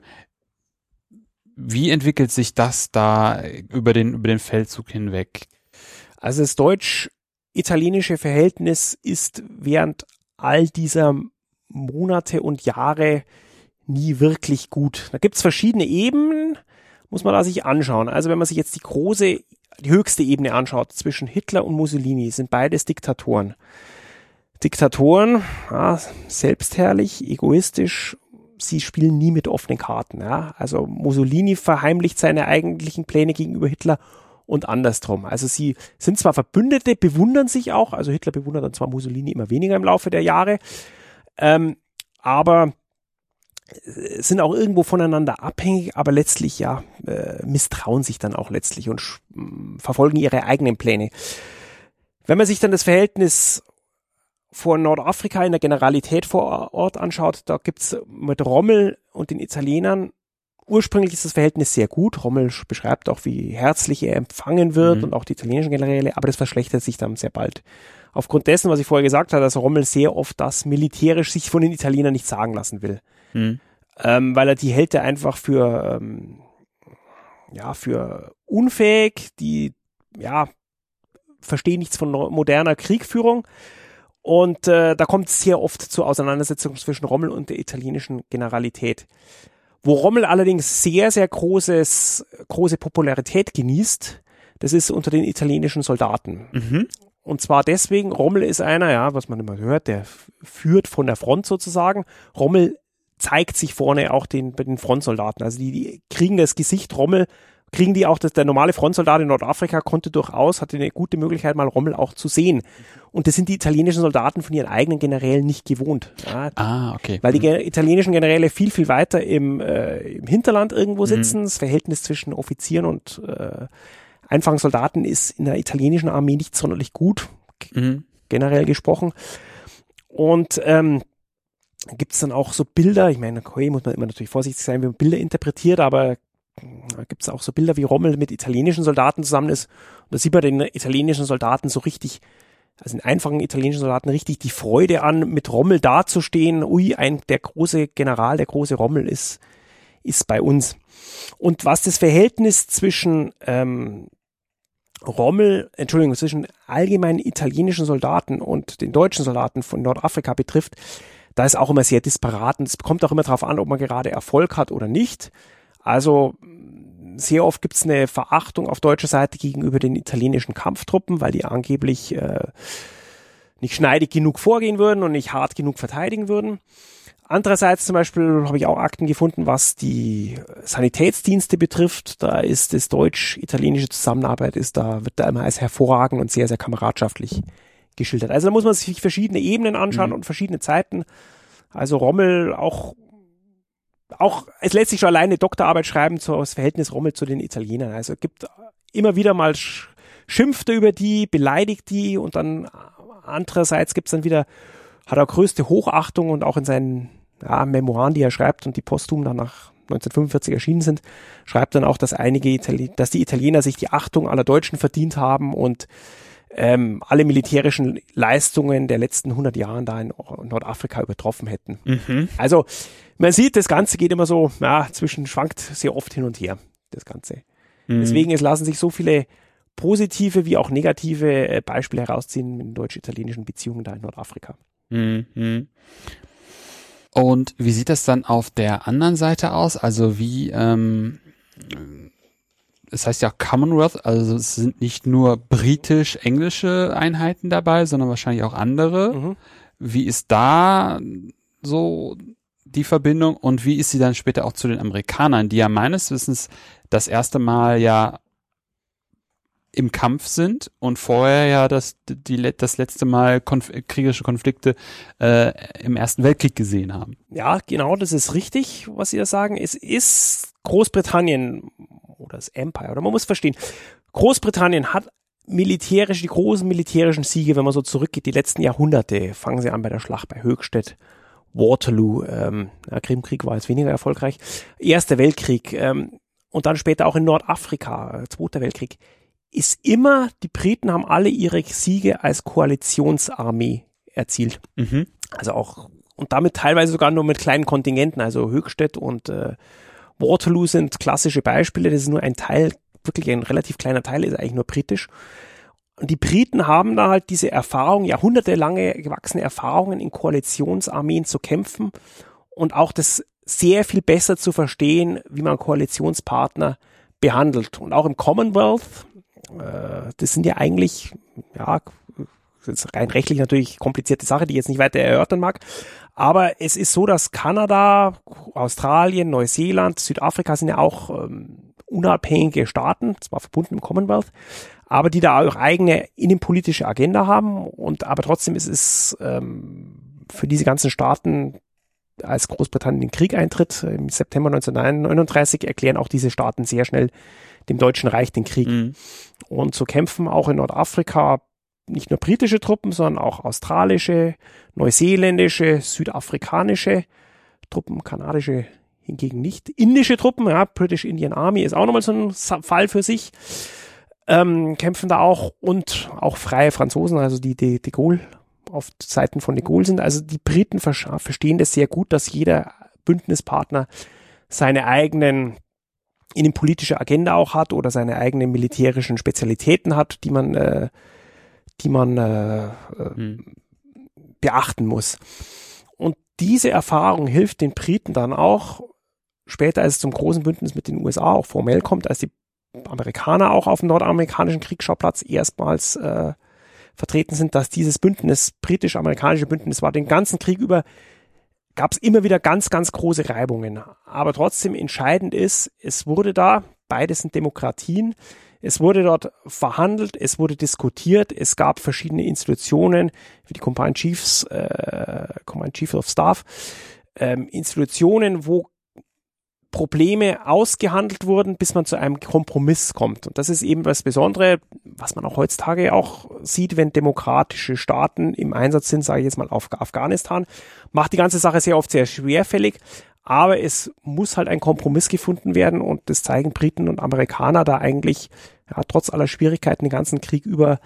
Wie entwickelt sich das da über den, über den Feldzug hinweg? Also das deutsch-italienische Verhältnis ist während all dieser Monate und Jahre nie wirklich gut. Da gibt's verschiedene Ebenen, muss man da sich anschauen. Also wenn man sich jetzt die große, die höchste Ebene anschaut, zwischen Hitler und Mussolini, sind beides Diktatoren. Diktatoren, ja, selbstherrlich, egoistisch sie spielen nie mit offenen Karten. Ja? Also Mussolini verheimlicht seine eigentlichen Pläne gegenüber Hitler und andersrum. Also sie sind zwar Verbündete, bewundern sich auch, also Hitler bewundert dann zwar Mussolini immer weniger im Laufe der Jahre, ähm, aber äh, sind auch irgendwo voneinander abhängig, aber letztlich ja äh, misstrauen sich dann auch letztlich und verfolgen ihre eigenen Pläne. Wenn man sich dann das Verhältnis vor Nordafrika in der Generalität vor Ort anschaut, da gibt's mit Rommel und den Italienern ursprünglich ist das Verhältnis sehr gut. Rommel beschreibt auch, wie herzlich er empfangen wird mhm. und auch die italienischen Generäle, aber das verschlechtert sich dann sehr bald. Aufgrund dessen, was ich vorher gesagt habe, dass Rommel sehr oft das militärisch sich von den Italienern nicht sagen lassen will. Mhm. Ähm, weil er die hält er einfach für, ähm, ja, für unfähig, die, ja, verstehen nichts von moderner Kriegführung und äh, da kommt es sehr oft zur Auseinandersetzung zwischen Rommel und der italienischen Generalität. Wo Rommel allerdings sehr, sehr großes, große Popularität genießt, das ist unter den italienischen Soldaten. Mhm. Und zwar deswegen, Rommel ist einer, ja, was man immer hört, der führt von der Front sozusagen. Rommel zeigt sich vorne auch den, bei den Frontsoldaten. Also die, die kriegen das Gesicht Rommel kriegen die auch, dass der normale Frontsoldat in Nordafrika konnte durchaus, hatte eine gute Möglichkeit, mal Rommel auch zu sehen. Und das sind die italienischen Soldaten von ihren eigenen Generälen nicht gewohnt. Ja, ah, okay. Weil die mhm. italienischen Generäle viel, viel weiter im, äh, im Hinterland irgendwo mhm. sitzen. Mhm. Das Verhältnis zwischen Offizieren und äh, einfachen Soldaten ist in der italienischen Armee nicht sonderlich gut, mhm. generell gesprochen. Und ähm, gibt es dann auch so Bilder, ich meine, okay, muss man immer natürlich vorsichtig sein, wie man Bilder interpretiert, aber gibt es auch so Bilder, wie Rommel mit italienischen Soldaten zusammen ist. Und da sieht man den italienischen Soldaten so richtig, also den einfachen italienischen Soldaten richtig die Freude an, mit Rommel dazustehen. Ui, ein, der große General, der große Rommel ist, ist bei uns. Und was das Verhältnis zwischen ähm, Rommel, Entschuldigung, zwischen allgemeinen italienischen Soldaten und den deutschen Soldaten von Nordafrika betrifft, da ist auch immer sehr disparat und es kommt auch immer darauf an, ob man gerade Erfolg hat oder nicht. Also sehr oft gibt es eine Verachtung auf deutscher Seite gegenüber den italienischen Kampftruppen, weil die angeblich äh, nicht schneidig genug vorgehen würden und nicht hart genug verteidigen würden. Andererseits zum Beispiel habe ich auch Akten gefunden, was die Sanitätsdienste betrifft. Da ist das deutsch-italienische Zusammenarbeit ist da, wird da immer als hervorragend und sehr, sehr kameradschaftlich geschildert. Also da muss man sich verschiedene Ebenen anschauen mhm. und verschiedene Zeiten. Also Rommel auch auch, es lässt sich schon alleine Doktorarbeit schreiben zu das Verhältnis Rommel zu den Italienern. Also es gibt immer wieder mal schimpfte über die, beleidigt die und dann andererseits gibt's dann wieder, hat er größte Hochachtung und auch in seinen ja, Memoiren, die er schreibt und die posthum dann nach 1945 erschienen sind, schreibt dann auch, dass einige Itali dass die Italiener sich die Achtung aller Deutschen verdient haben und ähm, alle militärischen Leistungen der letzten 100 Jahren da in Nordafrika übertroffen hätten. Mhm. Also man sieht, das Ganze geht immer so, ja, zwischen schwankt sehr oft hin und her, das Ganze. Mhm. Deswegen, es lassen sich so viele positive wie auch negative äh, Beispiele herausziehen mit den deutsch-italienischen Beziehungen da in Nordafrika. Mhm. Und wie sieht das dann auf der anderen Seite aus? Also wie, ähm, es heißt ja Commonwealth, also es sind nicht nur britisch-englische Einheiten dabei, sondern wahrscheinlich auch andere. Mhm. Wie ist da so die Verbindung und wie ist sie dann später auch zu den Amerikanern, die ja meines Wissens das erste Mal ja im Kampf sind und vorher ja das, die, das letzte Mal konf kriegerische Konflikte äh, im Ersten Weltkrieg gesehen haben. Ja, genau, das ist richtig, was Sie da sagen. Es ist Großbritannien oder das Empire, oder man muss verstehen, Großbritannien hat militärisch, die großen militärischen Siege, wenn man so zurückgeht, die letzten Jahrhunderte, fangen sie an bei der Schlacht bei Höchstädt, Waterloo, ähm, der Krimkrieg war jetzt weniger erfolgreich, Erster Weltkrieg ähm, und dann später auch in Nordafrika, Zweiter Weltkrieg ist immer, die Briten haben alle ihre Siege als Koalitionsarmee erzielt. Mhm. Also auch, und damit teilweise sogar nur mit kleinen Kontingenten, also Höchstädt und äh, Waterloo sind klassische Beispiele, das ist nur ein Teil, wirklich ein relativ kleiner Teil, ist eigentlich nur britisch. Und die Briten haben da halt diese Erfahrung, jahrhundertelange gewachsene Erfahrungen in Koalitionsarmeen zu kämpfen und auch das sehr viel besser zu verstehen, wie man Koalitionspartner behandelt. Und auch im Commonwealth, äh, das sind ja eigentlich, ja, rein rechtlich natürlich komplizierte Sache, die ich jetzt nicht weiter erörtern mag. Aber es ist so, dass Kanada, Australien, Neuseeland, Südafrika sind ja auch ähm, unabhängige Staaten, zwar verbunden im Commonwealth, aber die da auch eigene innenpolitische Agenda haben. Und aber trotzdem ist es ähm, für diese ganzen Staaten als Großbritannien den Krieg eintritt, im September 1939, erklären auch diese Staaten sehr schnell dem Deutschen Reich den Krieg. Mhm. Und so kämpfen auch in Nordafrika nicht nur britische Truppen, sondern auch australische, neuseeländische, südafrikanische Truppen, kanadische hingegen nicht. Indische Truppen, ja, British Indian Army ist auch nochmal so ein Fall für sich. Ähm, kämpfen da auch und auch freie Franzosen, also die de, de Gaulle auf Seiten von de Gaulle sind. Also die Briten verstehen das sehr gut, dass jeder Bündnispartner seine eigenen innenpolitische Agenda auch hat oder seine eigenen militärischen Spezialitäten hat, die man, äh, die man äh, hm. beachten muss. Und diese Erfahrung hilft den Briten dann auch später, als es zum großen Bündnis mit den USA auch formell kommt, als die Amerikaner auch auf dem nordamerikanischen Kriegsschauplatz erstmals äh, vertreten sind, dass dieses Bündnis, britisch-amerikanische Bündnis war den ganzen Krieg über gab es immer wieder ganz, ganz große Reibungen. Aber trotzdem entscheidend ist, es wurde da, beides sind Demokratien, es wurde dort verhandelt, es wurde diskutiert, es gab verschiedene Institutionen, wie die Combined Chiefs, äh, Combined Chief of Staff, ähm, Institutionen, wo Probleme ausgehandelt wurden, bis man zu einem Kompromiss kommt. Und das ist eben das Besondere, was man auch heutzutage auch sieht, wenn demokratische Staaten im Einsatz sind, sage ich jetzt mal auf Afghanistan, macht die ganze Sache sehr oft sehr schwerfällig. Aber es muss halt ein Kompromiss gefunden werden und das zeigen Briten und Amerikaner da eigentlich, ja, trotz aller Schwierigkeiten den ganzen Krieg über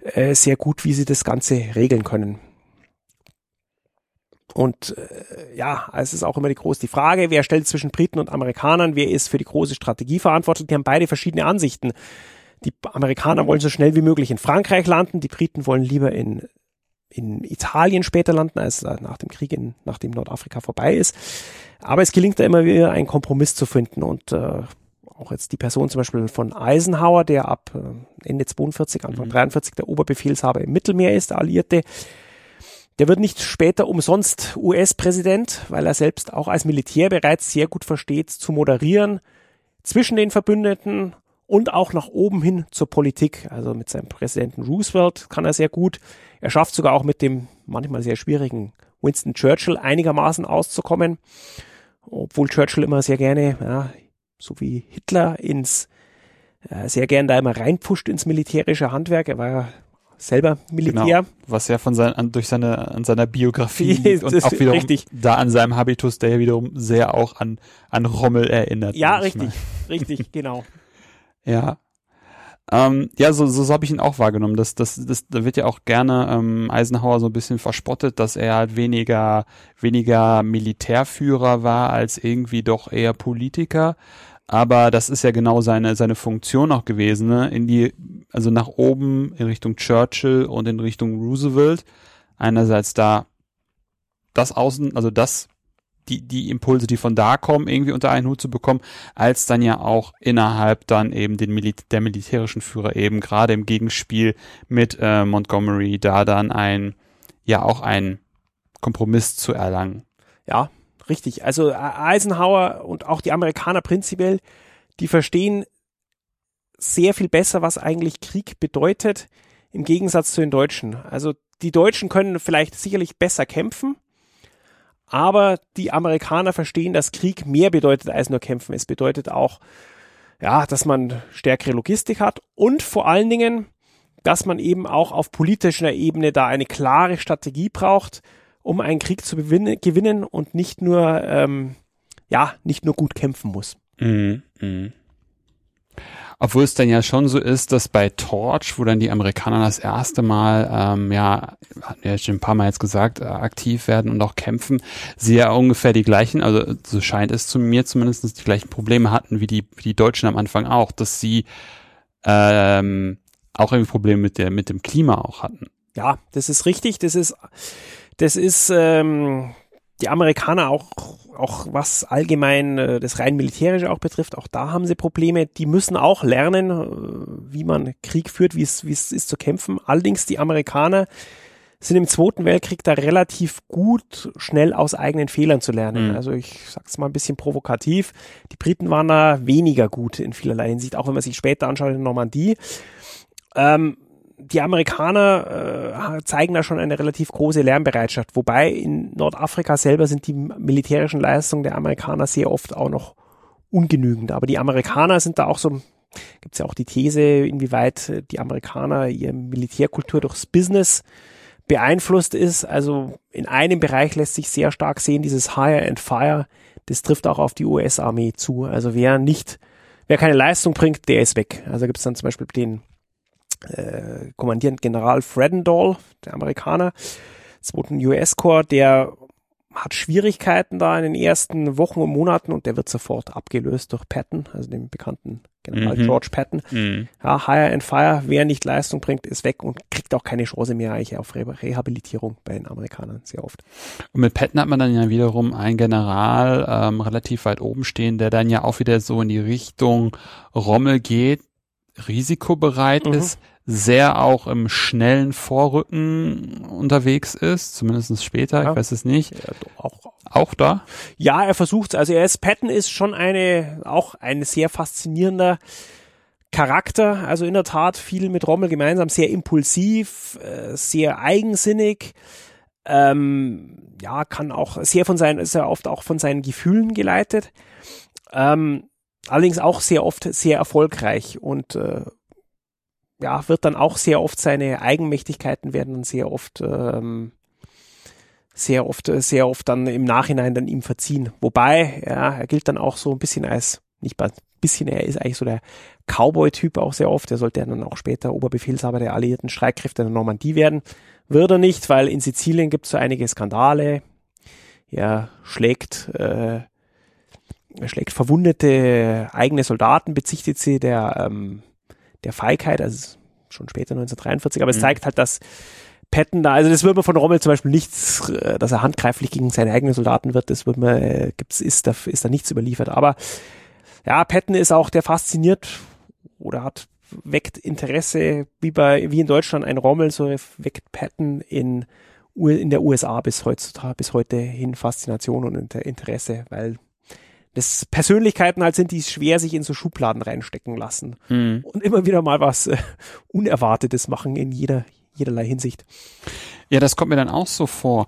äh, sehr gut, wie sie das Ganze regeln können. Und äh, ja, es ist auch immer die große die Frage, wer stellt zwischen Briten und Amerikanern, wer ist für die große Strategie verantwortlich? Die haben beide verschiedene Ansichten. Die Amerikaner wollen so schnell wie möglich in Frankreich landen, die Briten wollen lieber in in Italien später landen, als nach dem Krieg, in, nachdem Nordafrika vorbei ist. Aber es gelingt da immer wieder, einen Kompromiss zu finden und äh, auch jetzt die Person zum Beispiel von Eisenhower, der ab äh, Ende 42, Anfang mhm. 43 der Oberbefehlshaber im Mittelmeer ist, der Alliierte, der wird nicht später umsonst US-Präsident, weil er selbst auch als Militär bereits sehr gut versteht, zu moderieren zwischen den Verbündeten und auch nach oben hin zur Politik. Also mit seinem Präsidenten Roosevelt kann er sehr gut. Er schafft sogar auch mit dem manchmal sehr schwierigen Winston Churchill einigermaßen auszukommen, obwohl Churchill immer sehr gerne, ja, so wie Hitler ins äh, sehr gern da immer reinpusht ins militärische Handwerk. Er war ja selber Militär. Genau, was ja von sein, an, durch seine, an seiner Biografie liegt und auch wiederum richtig. da an seinem Habitus, der ja wiederum sehr auch an, an Rommel erinnert. Ja, richtig, richtig, genau. Ja. Ähm, ja, so, so, so habe ich ihn auch wahrgenommen. Das, das, das, da wird ja auch gerne ähm, Eisenhower so ein bisschen verspottet, dass er halt weniger, weniger Militärführer war als irgendwie doch eher Politiker. Aber das ist ja genau seine, seine Funktion auch gewesen, ne? In die, also nach oben in Richtung Churchill und in Richtung Roosevelt. Einerseits da das außen, also das die, die Impulse, die von da kommen, irgendwie unter einen Hut zu bekommen, als dann ja auch innerhalb dann eben den Mil der militärischen Führer eben gerade im Gegenspiel mit äh, Montgomery da dann ein, ja auch ein Kompromiss zu erlangen. Ja, richtig. Also Eisenhower und auch die Amerikaner prinzipiell, die verstehen sehr viel besser, was eigentlich Krieg bedeutet, im Gegensatz zu den Deutschen. Also die Deutschen können vielleicht sicherlich besser kämpfen, aber die Amerikaner verstehen, dass Krieg mehr bedeutet als nur kämpfen. Es bedeutet auch, ja, dass man stärkere Logistik hat und vor allen Dingen, dass man eben auch auf politischer Ebene da eine klare Strategie braucht, um einen Krieg zu gewinnen und nicht nur, ähm, ja, nicht nur gut kämpfen muss. Mhm, mh. Obwohl es dann ja schon so ist, dass bei Torch, wo dann die Amerikaner das erste Mal, ähm, ja, hatten wir ja schon ein paar Mal jetzt gesagt, äh, aktiv werden und auch kämpfen, sie ja ungefähr die gleichen, also so scheint es zu mir zumindest die gleichen Probleme hatten wie die, wie die Deutschen am Anfang auch, dass sie ähm, auch irgendwie Probleme mit der, mit dem Klima auch hatten. Ja, das ist richtig. Das ist, das ist ähm, die Amerikaner auch, auch was allgemein äh, das rein militärische auch betrifft, auch da haben sie Probleme. Die müssen auch lernen, äh, wie man Krieg führt, wie es, wie es ist zu kämpfen. Allerdings die Amerikaner sind im Zweiten Weltkrieg da relativ gut, schnell aus eigenen Fehlern zu lernen. Mhm. Also ich sag's mal ein bisschen provokativ. Die Briten waren da weniger gut in vielerlei Hinsicht, auch wenn man sich später anschaut in Normandie. Ähm, die Amerikaner äh, zeigen da schon eine relativ große Lernbereitschaft, wobei in Nordafrika selber sind die militärischen Leistungen der Amerikaner sehr oft auch noch ungenügend. Aber die Amerikaner sind da auch so, gibt es ja auch die These, inwieweit die Amerikaner ihre Militärkultur durchs Business beeinflusst ist. Also in einem Bereich lässt sich sehr stark sehen, dieses Hire and Fire, das trifft auch auf die US-Armee zu. Also wer nicht, wer keine Leistung bringt, der ist weg. Also gibt es dann zum Beispiel den äh, Kommandierend General Fredendall, der Amerikaner, zweiten US-Korps, der hat Schwierigkeiten da in den ersten Wochen und Monaten und der wird sofort abgelöst durch Patton, also dem bekannten General mhm. George Patton. Mhm. Ja, Hire and Fire, wer nicht Leistung bringt, ist weg und kriegt auch keine Chance mehr eigentlich auf Re Rehabilitierung bei den Amerikanern sehr oft. Und mit Patton hat man dann ja wiederum einen General ähm, relativ weit oben stehen, der dann ja auch wieder so in die Richtung Rommel geht, risikobereit mhm. ist, sehr auch im schnellen Vorrücken unterwegs ist, zumindest später, ja. ich weiß es nicht. Ja, auch, auch da? Ja, er versucht Also er ist, Patton ist schon eine, auch ein sehr faszinierender Charakter, also in der Tat viel mit Rommel gemeinsam, sehr impulsiv, äh, sehr eigensinnig, ähm, ja, kann auch sehr von seinen, ist ja oft auch von seinen Gefühlen geleitet. Ähm, allerdings auch sehr oft sehr erfolgreich und äh, ja, wird dann auch sehr oft seine Eigenmächtigkeiten werden dann sehr oft ähm, sehr oft äh, sehr oft dann im Nachhinein dann ihm verziehen. Wobei, ja, er gilt dann auch so ein bisschen als nicht ein bisschen, er ist eigentlich so der Cowboy-Typ auch sehr oft. Er sollte dann auch später Oberbefehlshaber der alliierten Streitkräfte in der Normandie werden. Wird er nicht, weil in Sizilien gibt es so einige Skandale. Er schlägt äh, schlägt verwundete eigene Soldaten, bezichtigt sie der, ähm, der Feigheit, also schon später 1943, aber mhm. es zeigt halt, dass Patton da, also das wird man von Rommel zum Beispiel nichts, äh, dass er handgreiflich gegen seine eigenen Soldaten wird, das wird man, äh, gibt's, ist da, ist da nichts überliefert. Aber ja, Patton ist auch der fasziniert oder hat, weckt Interesse, wie bei, wie in Deutschland ein Rommel, so weckt Patton in, in der USA bis heutzutage, bis heute hin Faszination und Interesse, weil das Persönlichkeiten halt sind, die schwer sich in so Schubladen reinstecken lassen mhm. und immer wieder mal was äh, Unerwartetes machen in jeder, jederlei Hinsicht. Ja, das kommt mir dann auch so vor,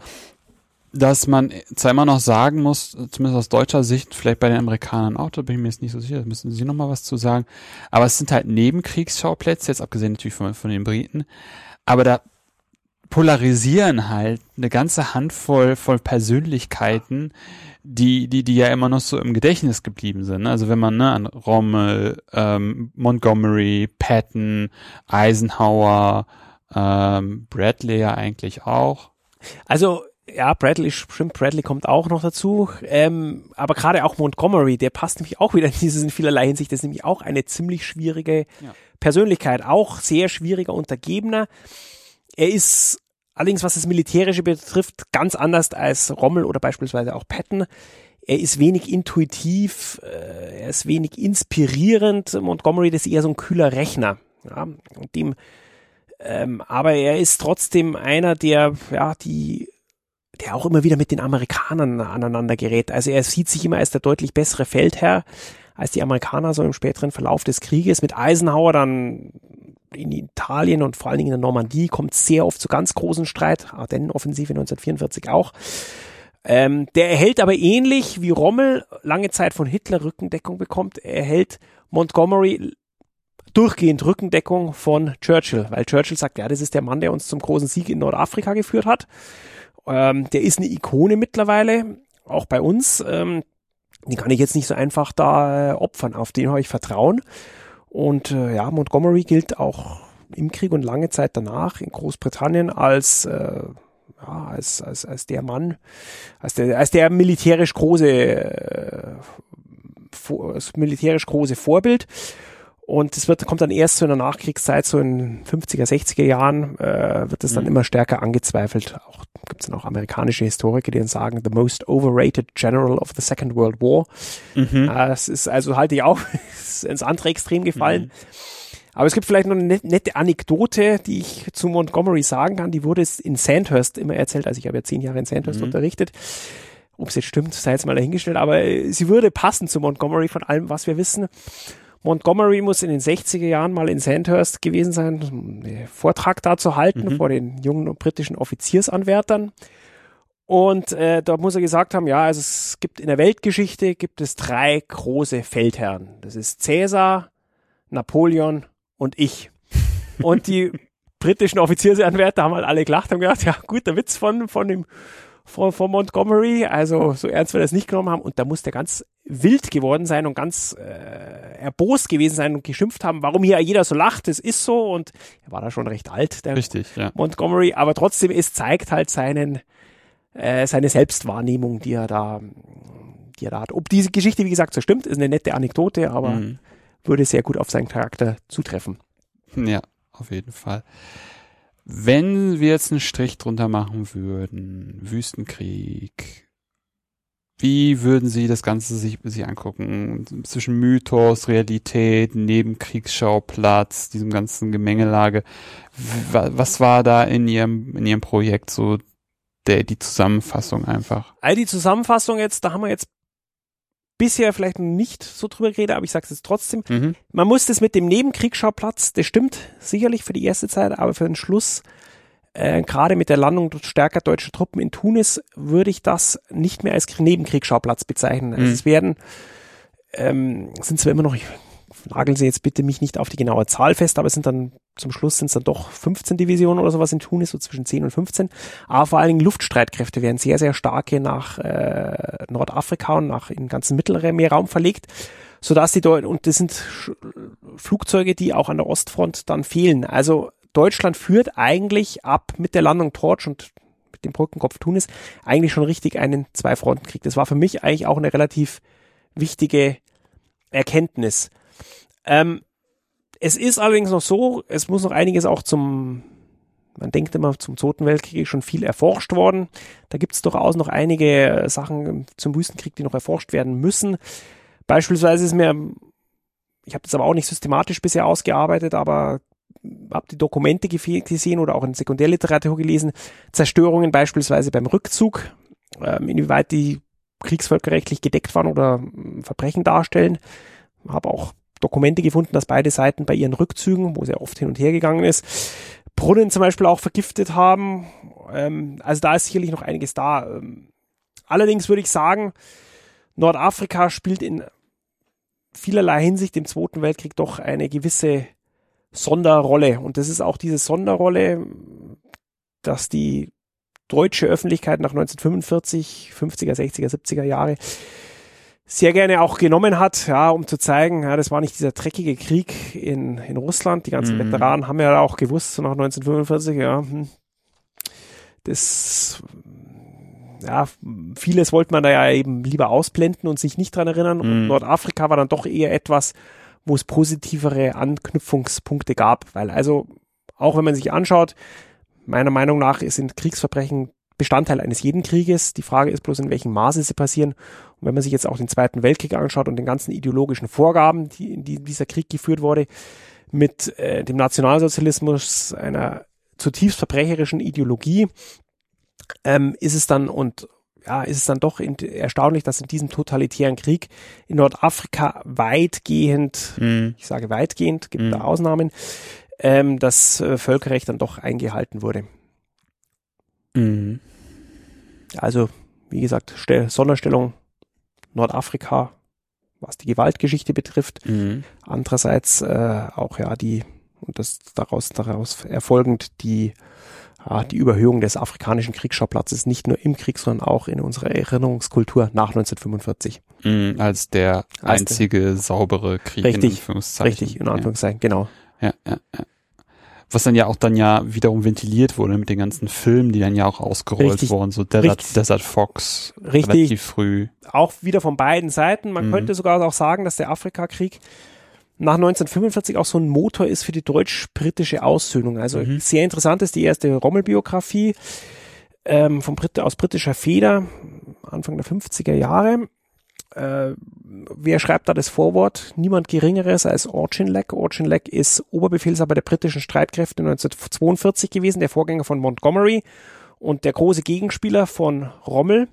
dass man zwar immer noch sagen muss, zumindest aus deutscher Sicht, vielleicht bei den Amerikanern auch, da bin ich mir jetzt nicht so sicher, da müssen Sie noch mal was zu sagen, aber es sind halt Nebenkriegsschauplätze, jetzt abgesehen natürlich von, von den Briten, aber da polarisieren halt eine ganze Handvoll voll Persönlichkeiten, die, die, die ja immer noch so im Gedächtnis geblieben sind. Also wenn man ne, an Rommel, ähm, Montgomery, Patton, Eisenhower, ähm, Bradley ja eigentlich auch. Also ja, Bradley, stimmt, Bradley kommt auch noch dazu. Ähm, aber gerade auch Montgomery, der passt nämlich auch wieder in dieses in vielerlei Hinsicht. Das ist nämlich auch eine ziemlich schwierige ja. Persönlichkeit, auch sehr schwieriger Untergebener. Er ist allerdings was das Militärische betrifft, ganz anders als Rommel oder beispielsweise auch Patton. Er ist wenig intuitiv, äh, er ist wenig inspirierend. Montgomery, ist eher so ein kühler Rechner. Ja, und dem, ähm, aber er ist trotzdem einer, der, ja, die, der auch immer wieder mit den Amerikanern aneinander gerät. Also er sieht sich immer als der deutlich bessere Feldherr als die Amerikaner so im späteren Verlauf des Krieges. Mit Eisenhower dann in Italien und vor allen Dingen in der Normandie kommt sehr oft zu ganz großen Streit. Ardennen-Offensive 1944 auch. Ähm, der erhält aber ähnlich wie Rommel lange Zeit von Hitler Rückendeckung bekommt, er erhält Montgomery durchgehend Rückendeckung von Churchill, weil Churchill sagt, ja, das ist der Mann, der uns zum großen Sieg in Nordafrika geführt hat. Ähm, der ist eine Ikone mittlerweile, auch bei uns. Ähm, den kann ich jetzt nicht so einfach da äh, opfern, auf den habe ich Vertrauen. Und äh, ja, Montgomery gilt auch im Krieg und lange Zeit danach in Großbritannien als äh, ja, als, als, als der Mann, als der, als der militärisch große, äh, vor, militärisch große Vorbild. Und es wird, kommt dann erst so in der Nachkriegszeit, so in 50er, 60er Jahren, äh, wird es dann mhm. immer stärker angezweifelt. Auch gibt es dann auch amerikanische Historiker, die dann sagen, the most overrated general of the Second World War. Mhm. Äh, das ist also halte ich auch ins andere Extrem gefallen. Mhm. Aber es gibt vielleicht noch eine nette Anekdote, die ich zu Montgomery sagen kann. Die wurde in Sandhurst immer erzählt. Also ich habe ja zehn Jahre in Sandhurst mhm. unterrichtet. Ob es jetzt stimmt, sei jetzt mal dahingestellt. Aber äh, sie würde passen zu Montgomery von allem, was wir wissen. Montgomery muss in den 60er Jahren mal in Sandhurst gewesen sein, einen Vortrag da zu halten mhm. vor den jungen britischen Offiziersanwärtern. Und äh, da muss er gesagt haben, ja, also es gibt in der Weltgeschichte gibt es drei große Feldherren. Das ist Cäsar, Napoleon und ich. Und die britischen Offiziersanwärter haben halt alle gelacht und gedacht, ja, guter Witz von, von dem von, von Montgomery, also so ernst wir das nicht genommen haben und da muss der ganz wild geworden sein und ganz äh, erbost gewesen sein und geschimpft haben, warum hier jeder so lacht, das ist so und er war da schon recht alt, der Richtig, ja. Montgomery, aber trotzdem, es zeigt halt seinen, äh, seine Selbstwahrnehmung, die er da, die er da hat. Ob diese Geschichte, wie gesagt, so stimmt, ist eine nette Anekdote, aber mhm. würde sehr gut auf seinen Charakter zutreffen. Ja, auf jeden Fall. Wenn wir jetzt einen Strich drunter machen würden, Wüstenkrieg, wie würden Sie das Ganze sich, sich angucken? Zwischen Mythos, Realität, Nebenkriegsschauplatz, diesem ganzen Gemengelage. Was war da in Ihrem, in Ihrem Projekt so der, die Zusammenfassung einfach? All die Zusammenfassung jetzt, da haben wir jetzt bisher vielleicht nicht so drüber geredet, aber ich sage es jetzt trotzdem. Mhm. Man muss das mit dem Nebenkriegsschauplatz, das stimmt sicherlich für die erste Zeit, aber für den Schluss, äh, gerade mit der Landung stärker deutscher Truppen in Tunis, würde ich das nicht mehr als Nebenkriegsschauplatz bezeichnen. Also mhm. es werden, ähm, sind zwar immer noch, nageln Sie jetzt bitte mich nicht auf die genaue Zahl fest, aber es sind dann zum Schluss sind es dann doch 15 Divisionen oder sowas in Tunis, so zwischen 10 und 15. Aber vor allen Dingen Luftstreitkräfte werden sehr, sehr starke nach äh, Nordafrika und nach in den ganzen Mittelmeerraum verlegt, sodass die Deu und das sind Flugzeuge, die auch an der Ostfront dann fehlen. Also Deutschland führt eigentlich ab mit der Landung Torch und mit dem Brückenkopf Tunis eigentlich schon richtig einen Zwei-Fronten-Krieg. Das war für mich eigentlich auch eine relativ wichtige Erkenntnis. Ähm, es ist allerdings noch so, es muss noch einiges auch zum, man denkt immer, zum Zweiten Weltkrieg schon viel erforscht worden. Da gibt es durchaus noch einige Sachen zum Wüstenkrieg, die noch erforscht werden müssen. Beispielsweise ist mir, ich habe das aber auch nicht systematisch bisher ausgearbeitet, aber habe die Dokumente gesehen oder auch in Sekundärliteratur gelesen, Zerstörungen beispielsweise beim Rückzug, ähm, inwieweit die kriegsvölkerrechtlich gedeckt waren oder Verbrechen darstellen. Habe auch Dokumente gefunden, dass beide Seiten bei ihren Rückzügen, wo sie oft hin und her gegangen ist, Brunnen zum Beispiel auch vergiftet haben. Ähm, also da ist sicherlich noch einiges da. Ähm, allerdings würde ich sagen, Nordafrika spielt in vielerlei Hinsicht im Zweiten Weltkrieg doch eine gewisse Sonderrolle. Und das ist auch diese Sonderrolle, dass die deutsche Öffentlichkeit nach 1945, 50er, 60er, 70er Jahre sehr gerne auch genommen hat, ja, um zu zeigen, ja, das war nicht dieser dreckige Krieg in, in Russland. Die ganzen mhm. Veteranen haben ja auch gewusst, so nach 1945, ja, hm, das, ja, vieles wollte man da ja eben lieber ausblenden und sich nicht dran erinnern. Mhm. Und Nordafrika war dann doch eher etwas, wo es positivere Anknüpfungspunkte gab, weil also, auch wenn man sich anschaut, meiner Meinung nach sind Kriegsverbrechen Bestandteil eines jeden Krieges. Die Frage ist bloß, in welchem Maße sie passieren. Und wenn man sich jetzt auch den Zweiten Weltkrieg anschaut und den ganzen ideologischen Vorgaben, die in die dieser Krieg geführt wurde, mit äh, dem Nationalsozialismus, einer zutiefst verbrecherischen Ideologie, ähm, ist es dann und ja, ist es dann doch in, erstaunlich, dass in diesem totalitären Krieg in Nordafrika weitgehend, mhm. ich sage weitgehend, gibt mhm. da Ausnahmen, ähm, das äh, Völkerrecht dann doch eingehalten wurde. Mhm. Also, wie gesagt, Sonderstellung Nordafrika, was die Gewaltgeschichte betrifft. Mhm. Andererseits äh, auch ja die, und das daraus, daraus erfolgend die, die Überhöhung des afrikanischen Kriegsschauplatzes nicht nur im Krieg, sondern auch in unserer Erinnerungskultur nach 1945. Mhm, als der als einzige der, saubere Krieg richtig, in Anführungszeichen. Richtig, in Anführungszeichen, ja. genau. Ja, ja, ja was dann ja auch dann ja wiederum ventiliert wurde mit den ganzen Filmen, die dann ja auch ausgerollt richtig, wurden, so Desert, Desert Fox, richtig, relativ früh. Auch wieder von beiden Seiten. Man mhm. könnte sogar auch sagen, dass der Afrikakrieg nach 1945 auch so ein Motor ist für die deutsch-britische Aussöhnung. Also mhm. sehr interessant ist die erste Rommel-Biografie ähm, vom Brit aus britischer Feder, Anfang der 50er Jahre äh, wer schreibt da das Vorwort? Niemand Geringeres als Auchinleck. Auchinleck ist Oberbefehlshaber der britischen Streitkräfte 1942 gewesen, der Vorgänger von Montgomery und der große Gegenspieler von Rommel.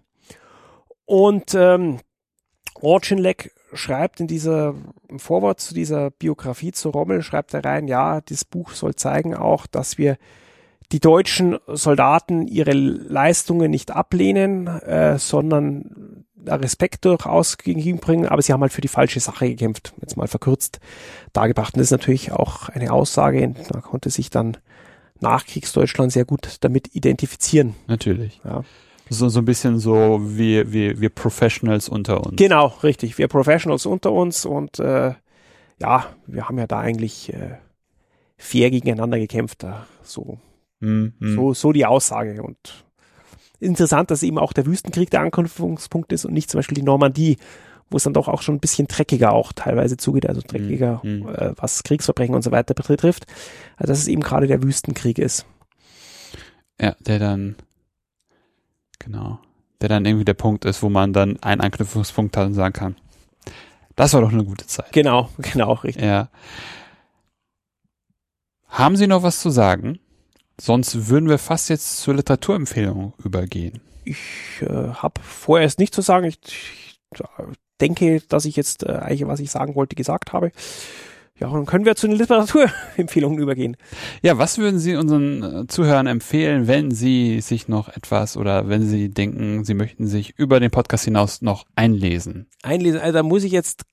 Und ähm, Auchinleck schreibt in dieser im Vorwort zu dieser Biografie zu Rommel, schreibt er rein, ja, das Buch soll zeigen auch, dass wir die deutschen Soldaten ihre Leistungen nicht ablehnen, äh, sondern Respekt durchaus gegenüberbringen, aber sie haben halt für die falsche Sache gekämpft, jetzt mal verkürzt dargebracht. Und das ist natürlich auch eine Aussage, da konnte sich dann Nachkriegsdeutschland sehr gut damit identifizieren. Natürlich. Ja. So, so ein bisschen so wie, wie, wir Professionals unter uns. Genau, richtig. Wir Professionals unter uns und äh, ja, wir haben ja da eigentlich äh, fair gegeneinander gekämpft. Da, so, mm, mm. so, so die Aussage und interessant, dass eben auch der Wüstenkrieg der Anknüpfungspunkt ist und nicht zum Beispiel die Normandie, wo es dann doch auch schon ein bisschen dreckiger auch teilweise zugeht, also dreckiger, mhm. äh, was Kriegsverbrechen und so weiter betrifft. Also dass es eben gerade der Wüstenkrieg ist. Ja, der dann, genau, der dann irgendwie der Punkt ist, wo man dann einen Anknüpfungspunkt hat und sagen kann, das war doch eine gute Zeit. Genau, genau, richtig. Ja. Haben Sie noch was zu sagen? Sonst würden wir fast jetzt zur Literaturempfehlung übergehen. Ich äh, habe vorerst nicht zu sagen. Ich, ich denke, dass ich jetzt äh, eigentlich, was ich sagen wollte, gesagt habe. Ja, dann können wir zu den Literaturempfehlungen übergehen. Ja, was würden Sie unseren äh, Zuhörern empfehlen, wenn Sie sich noch etwas oder wenn Sie denken, Sie möchten sich über den Podcast hinaus noch einlesen? Einlesen, also da muss ich jetzt,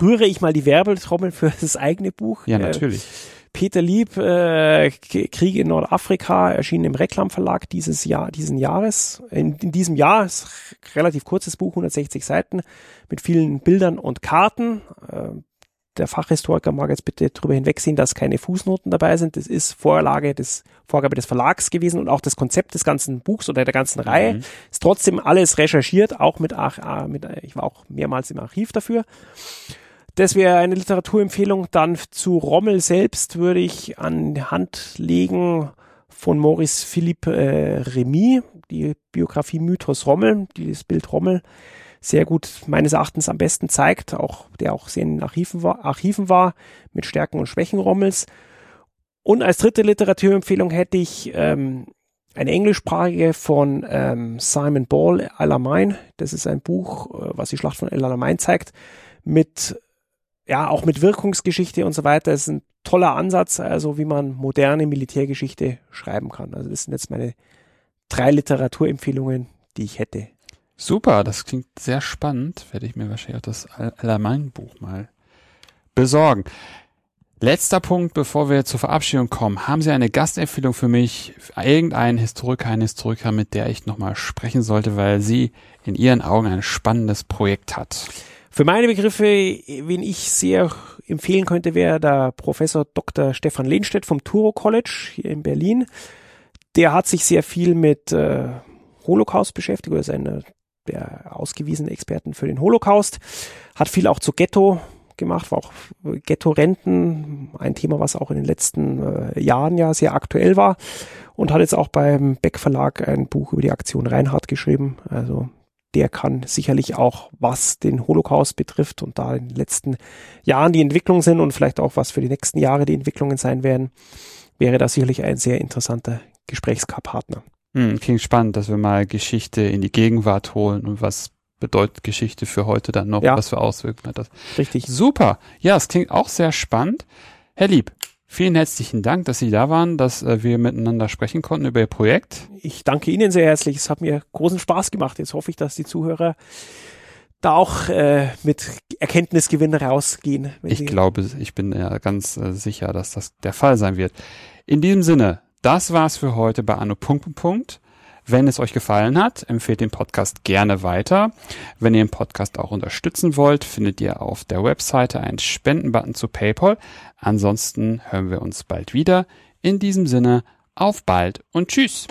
rühre ich mal die Werbetrommel für das eigene Buch. Ja, natürlich. Äh, Peter Lieb, äh, Krieg in Nordafrika, erschien im Reklamverlag dieses Jahr, diesen Jahres. In, in diesem Jahr ist relativ kurzes Buch, 160 Seiten, mit vielen Bildern und Karten. Äh, der Fachhistoriker mag jetzt bitte darüber hinwegsehen, dass keine Fußnoten dabei sind. Das ist Vorlage des, Vorgabe des Verlags gewesen und auch das Konzept des ganzen Buchs oder der ganzen Reihe. Mhm. Ist trotzdem alles recherchiert, auch mit, ach, mit, ich war auch mehrmals im Archiv dafür. Das wäre eine Literaturempfehlung. Dann zu Rommel selbst würde ich an die Hand legen von Maurice Philippe äh, Remy, die Biografie Mythos Rommel, die das Bild Rommel sehr gut meines Erachtens am besten zeigt, auch der auch sehr in den Archiven war, Archiven war mit Stärken und Schwächen Rommels. Und als dritte Literaturempfehlung hätte ich ähm, eine englischsprachige von ähm, Simon Ball, Alamein. Das ist ein Buch, äh, was die Schlacht von El Alamein zeigt, mit ja, auch mit Wirkungsgeschichte und so weiter. Das ist ein toller Ansatz, also wie man moderne Militärgeschichte schreiben kann. Also das sind jetzt meine drei Literaturempfehlungen, die ich hätte. Super, das klingt sehr spannend. Werde ich mir wahrscheinlich auch das Allgemein-Buch mal besorgen. Letzter Punkt, bevor wir zur Verabschiedung kommen. Haben Sie eine Gastempfehlung für mich, irgendeinen Historiker, einen Historiker, mit der ich nochmal sprechen sollte, weil sie in Ihren Augen ein spannendes Projekt hat? Für meine Begriffe, wen ich sehr empfehlen könnte, wäre der Professor Dr. Stefan Lehnstedt vom Turo College hier in Berlin. Der hat sich sehr viel mit äh, Holocaust beschäftigt, oder ist einer der ausgewiesenen Experten für den Holocaust, hat viel auch zu Ghetto gemacht, war auch Ghetto-Renten, ein Thema, was auch in den letzten äh, Jahren ja sehr aktuell war und hat jetzt auch beim Beck Verlag ein Buch über die Aktion Reinhardt geschrieben. Also der kann sicherlich auch, was den Holocaust betrifft und da in den letzten Jahren die Entwicklungen sind und vielleicht auch was für die nächsten Jahre die Entwicklungen sein werden, wäre das sicherlich ein sehr interessanter Gesprächspartner. Hm, klingt spannend, dass wir mal Geschichte in die Gegenwart holen und was bedeutet Geschichte für heute dann noch, ja. was für Auswirkungen hat das. Richtig. Super. Ja, es klingt auch sehr spannend. Herr Lieb, vielen herzlichen Dank, dass Sie da waren, dass äh, wir miteinander sprechen konnten über Ihr Projekt. Ich danke Ihnen sehr herzlich. Es hat mir großen Spaß gemacht. Jetzt hoffe ich, dass die Zuhörer da auch äh, mit Erkenntnisgewinn rausgehen. Ich glaube, ich bin ja ganz äh, sicher, dass das der Fall sein wird. In diesem Sinne, das war's für heute bei Anno. Wenn es euch gefallen hat, empfehlt den Podcast gerne weiter. Wenn ihr den Podcast auch unterstützen wollt, findet ihr auf der Webseite einen Spendenbutton zu PayPal. Ansonsten hören wir uns bald wieder. In diesem Sinne, auf bald und tschüss.